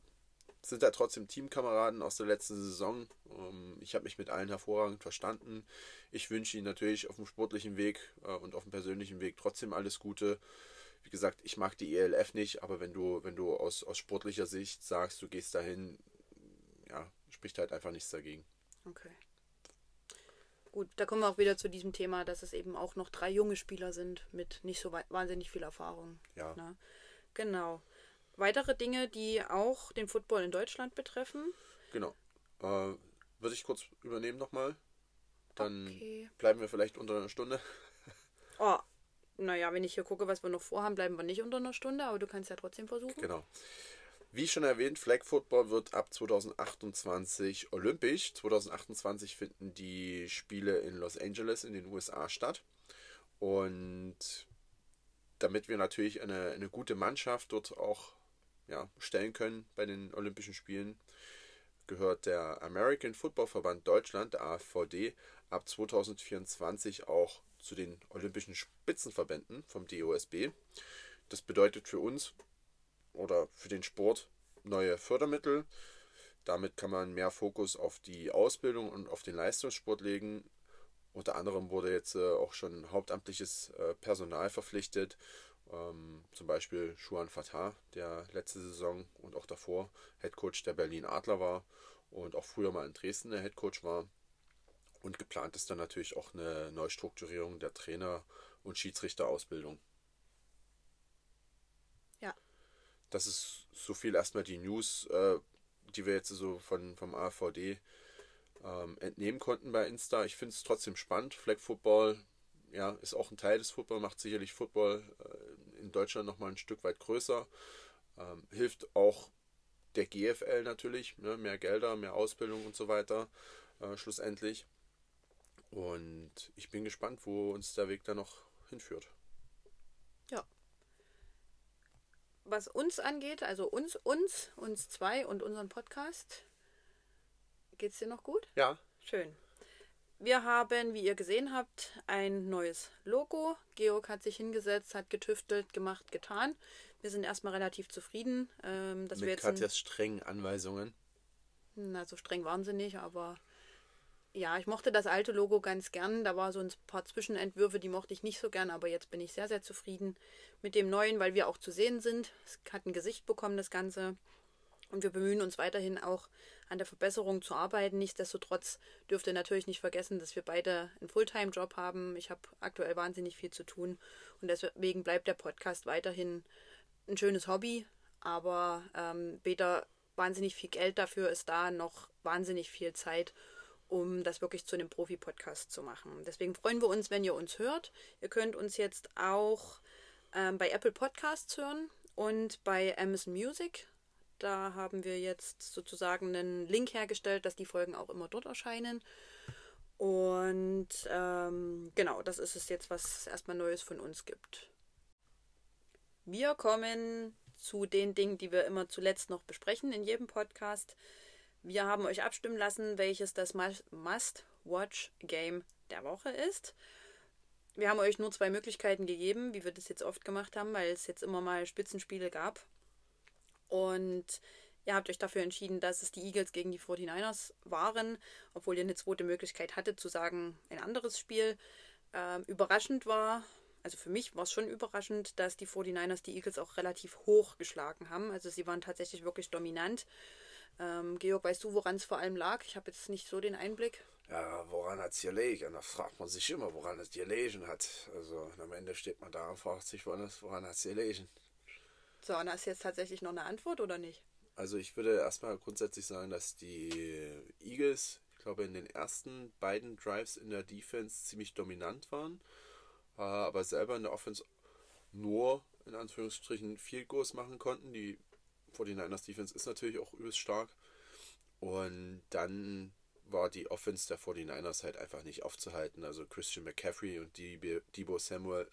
sind da trotzdem Teamkameraden aus der letzten Saison. Ähm, ich habe mich mit allen hervorragend verstanden. Ich wünsche ihnen natürlich auf dem sportlichen Weg äh, und auf dem persönlichen Weg trotzdem alles Gute. Wie gesagt, ich mag die ELF nicht, aber wenn du, wenn du aus, aus sportlicher Sicht sagst, du gehst dahin, ja, spricht halt einfach nichts dagegen. Okay. Gut, da kommen wir auch wieder zu diesem Thema, dass es eben auch noch drei junge Spieler sind mit nicht so wahnsinnig viel Erfahrung. Ja. Ne? Genau. Weitere Dinge, die auch den Football in Deutschland betreffen. Genau. Äh, würde ich kurz übernehmen nochmal. Dann okay. bleiben wir vielleicht unter einer Stunde. Oh, naja, wenn ich hier gucke, was wir noch vorhaben, bleiben wir nicht unter einer Stunde, aber du kannst ja trotzdem versuchen. Genau. Wie schon erwähnt, Flag Football wird ab 2028 olympisch. 2028 finden die Spiele in Los Angeles in den USA statt. Und damit wir natürlich eine, eine gute Mannschaft dort auch ja, stellen können bei den Olympischen Spielen, gehört der American Football Verband Deutschland, der AFVD, ab 2024 auch zu den Olympischen Spitzenverbänden vom DOSB. Das bedeutet für uns, oder für den Sport neue Fördermittel. Damit kann man mehr Fokus auf die Ausbildung und auf den Leistungssport legen. Unter anderem wurde jetzt äh, auch schon hauptamtliches äh, Personal verpflichtet. Ähm, zum Beispiel Schuan Fatah, der letzte Saison und auch davor Headcoach der Berlin Adler war und auch früher mal in Dresden der Headcoach war. Und geplant ist dann natürlich auch eine Neustrukturierung der Trainer- und Schiedsrichterausbildung. Das ist so viel erstmal die News, äh, die wir jetzt so von, vom AVD ähm, entnehmen konnten bei Insta. Ich finde es trotzdem spannend. Flag Football ja, ist auch ein Teil des Football, macht sicherlich Football äh, in Deutschland nochmal ein Stück weit größer. Ähm, hilft auch der GFL natürlich, ne? mehr Gelder, mehr Ausbildung und so weiter, äh, schlussendlich. Und ich bin gespannt, wo uns der Weg da noch hinführt. Ja, was uns angeht, also uns, uns, uns zwei und unseren Podcast, geht es dir noch gut? Ja. Schön. Wir haben, wie ihr gesehen habt, ein neues Logo. Georg hat sich hingesetzt, hat getüftelt, gemacht, getan. Wir sind erstmal relativ zufrieden. Ähm, dass Mit wir jetzt Katjas strengen Anweisungen. Na, so streng waren sie nicht, aber ja, ich mochte das alte Logo ganz gern. Da war so ein paar Zwischenentwürfe, die mochte ich nicht so gern, aber jetzt bin ich sehr, sehr zufrieden mit dem neuen, weil wir auch zu sehen sind. Es hat ein Gesicht bekommen, das Ganze. Und wir bemühen uns weiterhin auch an der Verbesserung zu arbeiten. Nichtsdestotrotz dürft ihr natürlich nicht vergessen, dass wir beide einen Fulltime-Job haben. Ich habe aktuell wahnsinnig viel zu tun und deswegen bleibt der Podcast weiterhin ein schönes Hobby, aber ähm, weder wahnsinnig viel Geld dafür ist da, noch wahnsinnig viel Zeit um das wirklich zu einem Profi-Podcast zu machen. Deswegen freuen wir uns, wenn ihr uns hört. Ihr könnt uns jetzt auch ähm, bei Apple Podcasts hören und bei Amazon Music. Da haben wir jetzt sozusagen einen Link hergestellt, dass die Folgen auch immer dort erscheinen. Und ähm, genau, das ist es jetzt, was es erstmal Neues von uns gibt. Wir kommen zu den Dingen, die wir immer zuletzt noch besprechen in jedem Podcast. Wir haben euch abstimmen lassen, welches das Must-Watch-Game der Woche ist. Wir haben euch nur zwei Möglichkeiten gegeben, wie wir das jetzt oft gemacht haben, weil es jetzt immer mal Spitzenspiele gab. Und ihr habt euch dafür entschieden, dass es die Eagles gegen die 49ers waren, obwohl ihr eine zweite Möglichkeit hattet zu sagen, ein anderes Spiel. Ähm, überraschend war, also für mich war es schon überraschend, dass die 49ers die Eagles auch relativ hoch geschlagen haben. Also sie waren tatsächlich wirklich dominant. Ähm, Georg, weißt du, woran es vor allem lag? Ich habe jetzt nicht so den Einblick. Ja, woran hat es gelegen? Da fragt man sich immer, woran es gelegen hat. Also am Ende steht man da und fragt sich, woran hat es gelegen. So, und hast du jetzt tatsächlich noch eine Antwort oder nicht? Also ich würde erstmal grundsätzlich sagen, dass die Eagles, ich glaube, in den ersten beiden Drives in der Defense ziemlich dominant waren, äh, aber selber in der Offense nur in Anführungsstrichen Field Goals machen konnten. Die 49ers Defense ist natürlich auch übelst stark. Und dann war die Offense der 49ers halt einfach nicht aufzuhalten. Also Christian McCaffrey und Debo Samuel,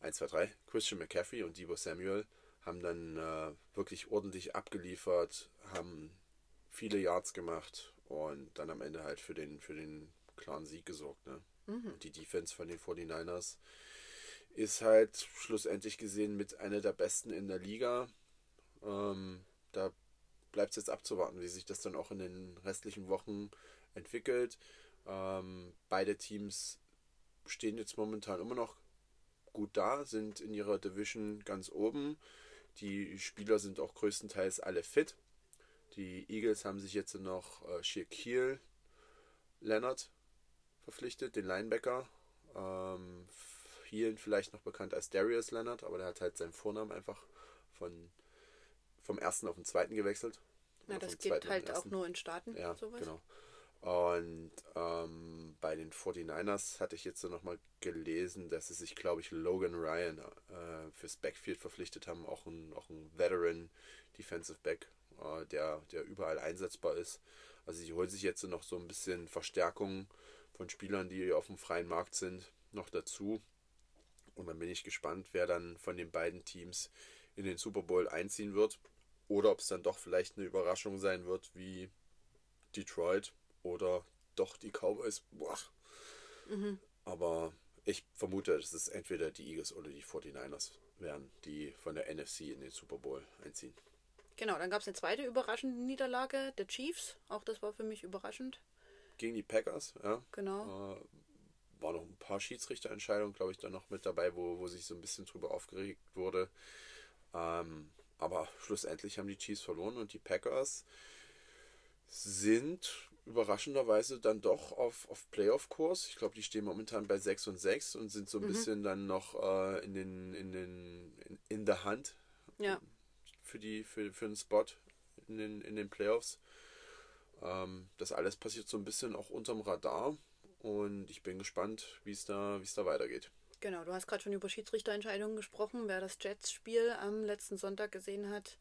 1, 2, 3, Christian McCaffrey und Debo Samuel haben dann äh, wirklich ordentlich abgeliefert, haben viele Yards gemacht und dann am Ende halt für den, für den klaren Sieg gesorgt. Ne? Mhm. Die Defense von den 49ers ist halt schlussendlich gesehen mit einer der besten in der Liga. Ähm, da bleibt es jetzt abzuwarten, wie sich das dann auch in den restlichen Wochen entwickelt. Ähm, beide Teams stehen jetzt momentan immer noch gut da, sind in ihrer Division ganz oben. Die Spieler sind auch größtenteils alle fit. Die Eagles haben sich jetzt noch äh, Shaquille Leonard verpflichtet, den Linebacker. Ähm, vielen vielleicht noch bekannt als Darius Leonard, aber der hat halt seinen Vornamen einfach von, vom ersten auf den zweiten gewechselt. Na, das geht halt auch nur in Staaten. Ja, sowas. genau. Und ähm, bei den 49ers hatte ich jetzt so nochmal gelesen, dass sie sich, glaube ich, Logan Ryan äh, fürs Backfield verpflichtet haben. Auch ein, auch ein Veteran Defensive Back, äh, der, der überall einsetzbar ist. Also sie holen sich jetzt noch so ein bisschen Verstärkung von Spielern, die auf dem freien Markt sind, noch dazu. Und dann bin ich gespannt, wer dann von den beiden Teams in den Super Bowl einziehen wird. Oder ob es dann doch vielleicht eine Überraschung sein wird, wie Detroit oder doch die Cowboys. Boah. Mhm. Aber ich vermute, dass es entweder die Eagles oder die 49ers werden, die von der NFC in den Super Bowl einziehen. Genau, dann gab es eine zweite überraschende Niederlage der Chiefs. Auch das war für mich überraschend. Gegen die Packers, ja. Genau. Äh, war noch ein paar Schiedsrichterentscheidungen, glaube ich, dann noch mit dabei, wo, wo sich so ein bisschen drüber aufgeregt wurde. Ähm, aber schlussendlich haben die Chiefs verloren und die Packers sind überraschenderwese dann doch auf, auf Playoff-Kurs. Ich glaube, die stehen momentan bei 6 und 6 und sind so ein mhm. bisschen dann noch äh, in den, in den, in, in der Hand ja. für die, für, für den Spot in den, in den Playoffs. Ähm, das alles passiert so ein bisschen auch unterm Radar und ich bin gespannt, wie es da, wie es da weitergeht. Genau, du hast gerade schon über Schiedsrichterentscheidungen gesprochen. Wer das Jets-Spiel am letzten Sonntag gesehen hat,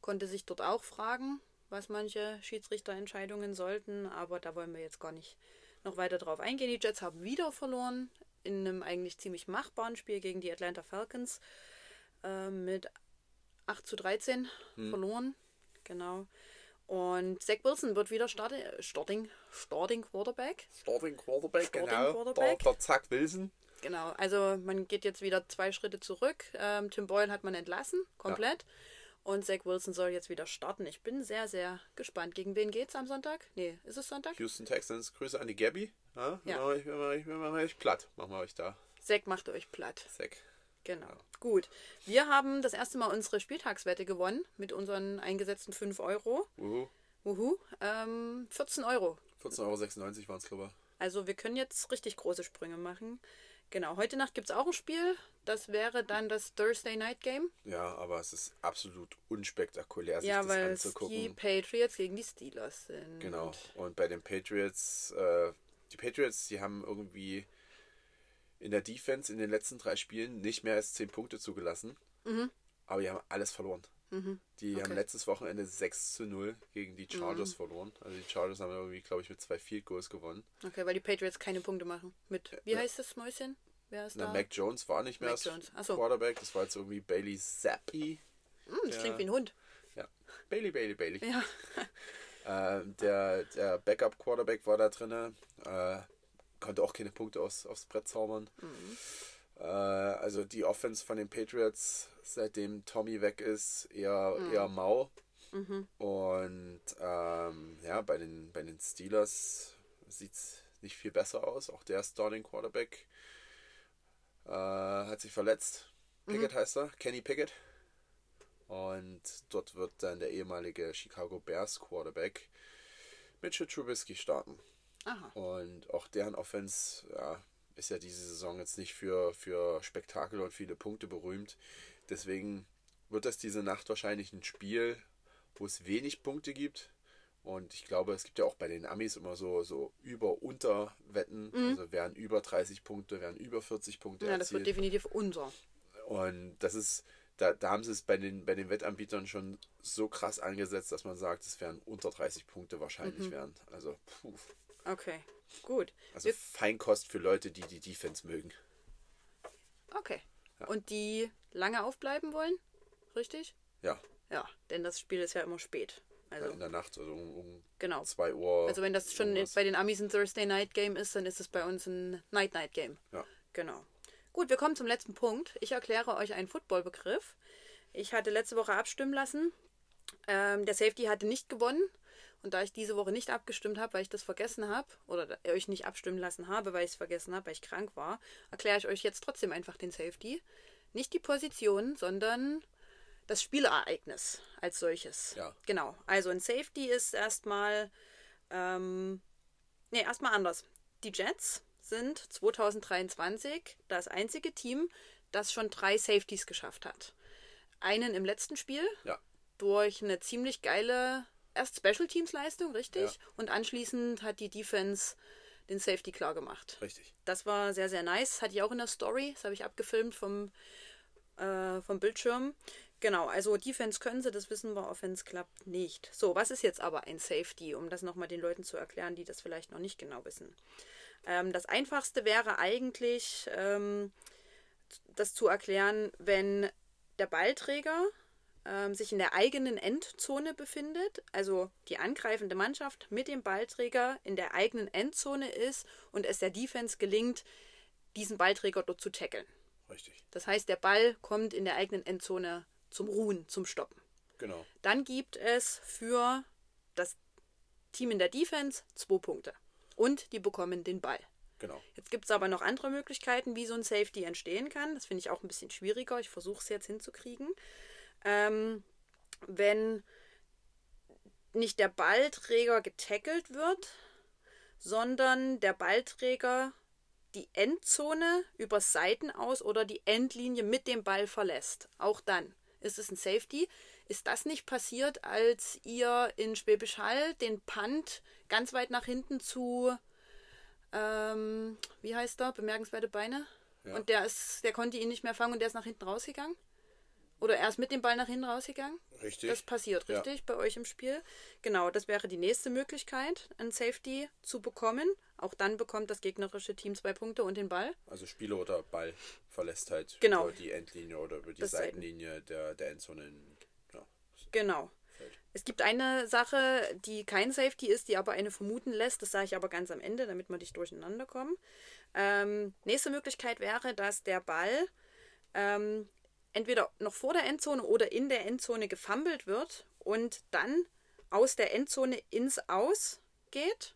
konnte sich dort auch fragen, was manche Schiedsrichterentscheidungen sollten, aber da wollen wir jetzt gar nicht noch weiter drauf eingehen. Die Jets haben wieder verloren in einem eigentlich ziemlich machbaren Spiel gegen die Atlanta Falcons äh, mit 8 zu 13 hm. verloren. Genau. Und Zach Wilson wird wieder Start Starting, Starting Quarterback. Starting Quarterback, Starting genau. Quarterback. Der, der Zach Wilson. Genau, also man geht jetzt wieder zwei Schritte zurück. Ähm, Tim Boyle hat man entlassen, komplett. Ja. Und Zach Wilson soll jetzt wieder starten. Ich bin sehr, sehr gespannt. Gegen wen geht's am Sonntag? Nee, ist es Sonntag? Houston Texans. Grüße an die Gabby. Ja, ja. Machen wir, wir, wir machen euch platt. Machen wir euch da. Zach macht euch platt. Zach. Genau. Ja. Gut. Wir haben das erste Mal unsere Spieltagswette gewonnen mit unseren eingesetzten 5 Euro. Uhu. Uhu. Ähm, 14 Euro. 14,96 Euro waren es, glaube ich. Also wir können jetzt richtig große Sprünge machen. Genau, heute Nacht gibt es auch ein Spiel. Das wäre dann das Thursday Night Game. Ja, aber es ist absolut unspektakulär, sich ja, das weil anzugucken. die Patriots gegen die Steelers sind. Genau. Und bei den Patriots, äh, die Patriots, die haben irgendwie in der Defense in den letzten drei Spielen nicht mehr als 10 Punkte zugelassen. Mhm. Aber die haben alles verloren. Mhm. Die okay. haben letztes Wochenende 6 zu 0 gegen die Chargers mhm. verloren. Also die Chargers haben irgendwie, glaube ich, mit zwei Field Goals gewonnen. Okay, weil die Patriots keine Punkte machen. Mit, wie ja. heißt das Mäuschen? Wer ist Na, da? Mac Jones war nicht mehr Mac als Quarterback. Das war jetzt irgendwie Bailey Zappi. Mm, das der, klingt wie ein Hund. Ja, Bailey, Bailey, Bailey. Ja. äh, der der Backup-Quarterback war da drin. Äh, konnte auch keine Punkte aus, aufs Brett zaubern. Mhm. Äh, also die Offense von den Patriots, seitdem Tommy weg ist, eher, mhm. eher mau. Mhm. Und ähm, ja, bei den, bei den Steelers sieht es nicht viel besser aus. Auch der Starting Quarterback äh, hat sich verletzt. Pickett heißt er, Kenny Pickett. Und dort wird dann der ehemalige Chicago Bears Quarterback Mitchell Trubisky starten. Aha. Und auch deren Offense ja, ist ja diese Saison jetzt nicht für, für Spektakel und viele Punkte berühmt. Deswegen wird das diese Nacht wahrscheinlich ein Spiel, wo es wenig Punkte gibt. Und ich glaube, es gibt ja auch bei den Amis immer so, so Über-Unter-Wetten. Also werden über 30 Punkte, werden über 40 Punkte Mhm. Ja, das wird erzielt. definitiv unser. Und das ist, da, da haben sie es bei den, bei den Wettanbietern schon so krass angesetzt, dass man sagt, es werden unter 30 Punkte wahrscheinlich werden. Also, puh. Okay, gut. Also Wir- Feinkost für Leute, die die Defense mögen. Okay. Und die lange aufbleiben wollen? Richtig? Ja, Ja, denn das Spiel ist ja immer spät. Also, in der Nacht, also um, um genau. 2 Uhr. Also wenn das schon irgendwas. bei den Amis ein Thursday Night Game ist, dann ist es bei uns ein Night Night Game. Ja. Genau. Gut, wir kommen zum letzten Punkt. Ich erkläre euch einen Footballbegriff. Ich hatte letzte Woche abstimmen lassen. Ähm, der Safety hatte nicht gewonnen. Und da ich diese Woche nicht abgestimmt habe, weil ich das vergessen habe, oder euch nicht abstimmen lassen habe, weil ich es vergessen habe, weil ich krank war, erkläre ich euch jetzt trotzdem einfach den Safety. Nicht die Position, sondern das Spielereignis als solches. Ja. Genau. Also ein Safety ist erstmal, ähm, nee, erstmal anders. Die Jets sind 2023 das einzige Team, das schon drei Safeties geschafft hat. Einen im letzten Spiel Ja, durch eine ziemlich geile erst Special Teams Leistung, richtig? Ja. Und anschließend hat die Defense den Safety klar gemacht. richtig. Das war sehr, sehr nice. Hatte ich auch in der Story. Das habe ich abgefilmt vom, äh, vom Bildschirm. Genau, also Defense können sie, das wissen wir, Offense klappt nicht. So, was ist jetzt aber ein Safety, um das nochmal den Leuten zu erklären, die das vielleicht noch nicht genau wissen? Ähm, das Einfachste wäre eigentlich, ähm, das zu erklären, wenn der Ballträger ähm, sich in der eigenen Endzone befindet, also die angreifende Mannschaft mit dem Ballträger in der eigenen Endzone ist und es der Defense gelingt, diesen Ballträger dort zu tackeln. Richtig. Das heißt, der Ball kommt in der eigenen Endzone zum Ruhen, zum Stoppen. Genau. Dann gibt es für das Team in der Defense zwei Punkte. Und die bekommen den Ball. Genau. Jetzt gibt es aber noch andere Möglichkeiten, wie so ein Safety entstehen kann. Das finde ich auch ein bisschen schwieriger. Ich versuche es jetzt hinzukriegen. Ähm, wenn nicht der Ballträger getackelt wird, sondern der Ballträger die Endzone über Seiten aus oder die Endlinie mit dem Ball verlässt. Auch dann ist es ein Safety. Ist das nicht passiert, als ihr in Schwäbisch Hall den Punt ganz weit nach hinten zu ähm, wie heißt der? Bemerkenswerte Beine. Ja. Und der ist, der konnte ihn nicht mehr fangen und der ist nach hinten rausgegangen. Oder er ist mit dem Ball nach hinten rausgegangen. Richtig. Das passiert, Ja. richtig, bei euch im Spiel. Genau, das wäre die nächste Möglichkeit, ein Safety zu bekommen. Auch dann bekommt das gegnerische Team zwei Punkte und den Ball. Also Spieler oder Ball verlässt halt Genau. über die Endlinie oder über die Das Seiten- Seitenlinie der, der Endzone. In, ja, Genau. Es gibt eine Sache, die kein Safety ist, die aber eine vermuten lässt. Das sage ich aber ganz am Ende, damit wir nicht durcheinander kommen. Ähm, nächste Möglichkeit wäre, dass der Ball ähm, entweder noch vor der Endzone oder in der Endzone gefummelt wird und dann aus der Endzone ins Aus geht.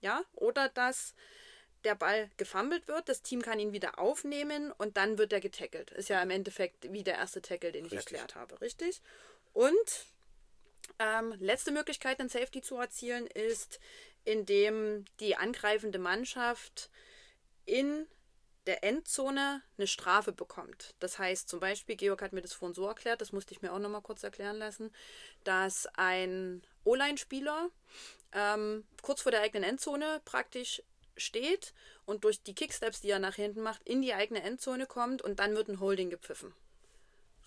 Ja, oder dass der Ball gefummelt wird, das Team kann ihn wieder aufnehmen und dann wird er getackelt. Ist ja im Endeffekt wie der erste Tackle, den ich Richtig. erklärt habe, richtig? Und ähm, letzte Möglichkeit, einen Safety zu erzielen, ist, indem die angreifende Mannschaft in der Endzone eine Strafe bekommt. Das heißt zum Beispiel, Georg hat mir das vorhin so erklärt, das musste ich mir auch nochmal kurz erklären lassen, dass ein O-Line-Spieler ähm, kurz vor der eigenen Endzone praktisch steht und durch die Kicksteps, die er nach hinten macht, in die eigene Endzone kommt und dann wird ein Holding gepfiffen.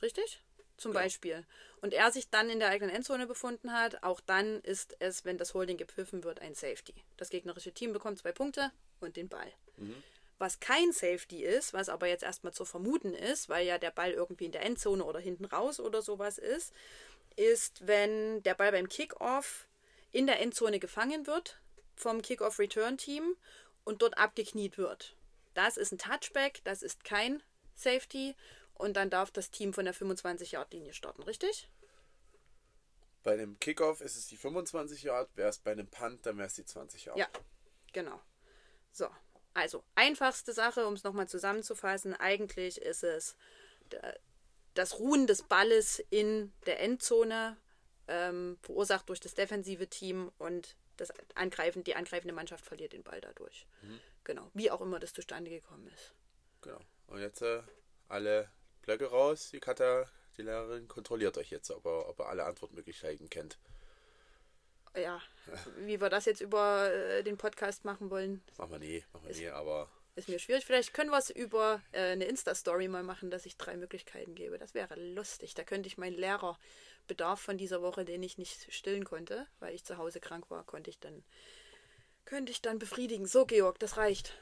Richtig? Zum Beispiel. Und er sich dann in der eigenen Endzone befunden hat, auch dann ist es, wenn das Holding gepfiffen wird, ein Safety. Das gegnerische Team bekommt zwei Punkte und den Ball. Was kein Safety ist, was aber jetzt erstmal zu vermuten ist, weil ja der Ball irgendwie in der Endzone oder hinten raus oder sowas ist, ist, wenn der Ball beim Kickoff in der Endzone gefangen wird vom Kickoff-Return-Team und dort abgekniet wird. Das ist ein Touchback, das ist kein Safety und dann darf das Team von der 25-Yard-Linie starten, richtig? Bei einem Kickoff ist es die 25 Yard, wäre es bei einem Punt, dann wäre es die 20 Yard. Ja, genau. So. Also, einfachste Sache, um es nochmal zusammenzufassen. Eigentlich ist es das Ruhen des Balles in der Endzone, ähm, verursacht durch das defensive Team und das Angreifen, die angreifende Mannschaft verliert den Ball dadurch. Mhm. Genau, wie auch immer das zustande gekommen ist. Genau. Und jetzt äh, alle Blöcke raus. Die Kata, die Lehrerin, kontrolliert euch jetzt, ob er, ob er alle Antwortmöglichkeiten kennt. Ja, wie wir das jetzt über äh, den Podcast machen wollen. Machen wir nie, machen wir nie, aber. Ist mir schwierig. Vielleicht können wir es über äh, eine Insta-Story mal machen, dass ich drei Möglichkeiten gebe. Das wäre lustig. Da könnte ich meinen Lehrerbedarf von dieser Woche, den ich nicht stillen konnte, weil ich zu Hause krank war, konnte ich dann, könnte ich dann befriedigen. So, Georg, das reicht.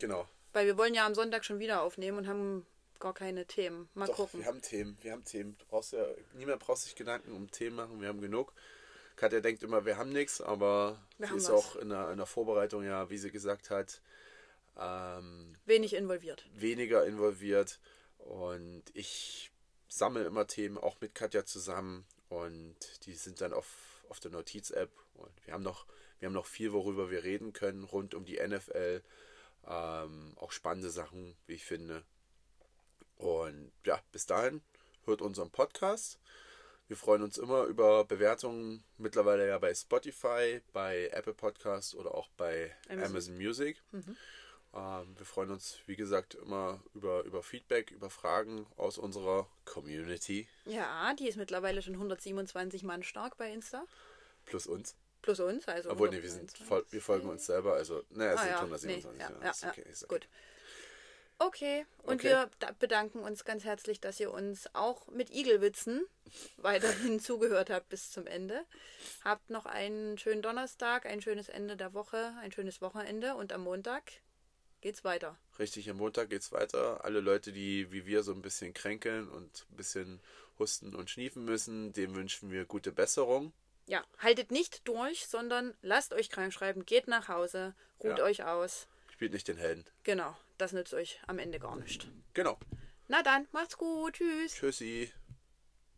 Genau. Weil wir wollen ja am Sonntag schon wieder aufnehmen und haben gar keine Themen. Mal Doch, gucken. Wir haben Themen, wir haben Themen. Du brauchst ja, niemand braucht sich Gedanken um Themen machen, wir haben genug. Katja denkt immer, wir haben nichts, aber wir sie ist was. auch in der, in der, Vorbereitung, ja, wie sie gesagt hat, ähm, wenig involviert. Weniger involviert. Und ich sammle immer Themen auch mit Katja zusammen und die sind dann auf, auf der Notiz-App. Und wir haben noch, wir haben noch viel, worüber wir reden können, rund um die NFL. Ähm, auch spannende Sachen, wie ich finde. Und ja, bis dahin hört unseren Podcast. Wir freuen uns immer über Bewertungen, mittlerweile ja bei Spotify, bei Apple Podcast oder auch bei Amazon, Amazon Music. Mhm. Ähm, wir freuen uns, wie gesagt, immer über, über Feedback, über Fragen aus unserer Community. Ja, die ist mittlerweile schon 127 Mann stark bei Insta. Plus uns. Plus uns, also. Obwohl, nee, wir, sind, wir folgen uns selber, also, naja, es ah, sind ja, 127. Nee, ja, ja, ja, okay, okay. Gut. Okay, und okay. wir bedanken uns ganz herzlich, dass ihr uns auch mit Igelwitzen weiterhin zugehört habt bis zum Ende. Habt noch einen schönen Donnerstag, ein schönes Ende der Woche, ein schönes Wochenende und am Montag geht's weiter. Richtig, am Montag geht's weiter. Alle Leute, die wie wir so ein bisschen kränkeln und ein bisschen husten und schniefen müssen, dem wünschen wir gute Besserung. Ja, haltet nicht durch, sondern lasst euch krank schreiben, geht nach Hause, ruht ja. euch aus. Spielt nicht den Helden. Genau, das nützt euch am Ende gar nicht. Genau. Na dann, macht's gut. Tschüss. Tschüssi.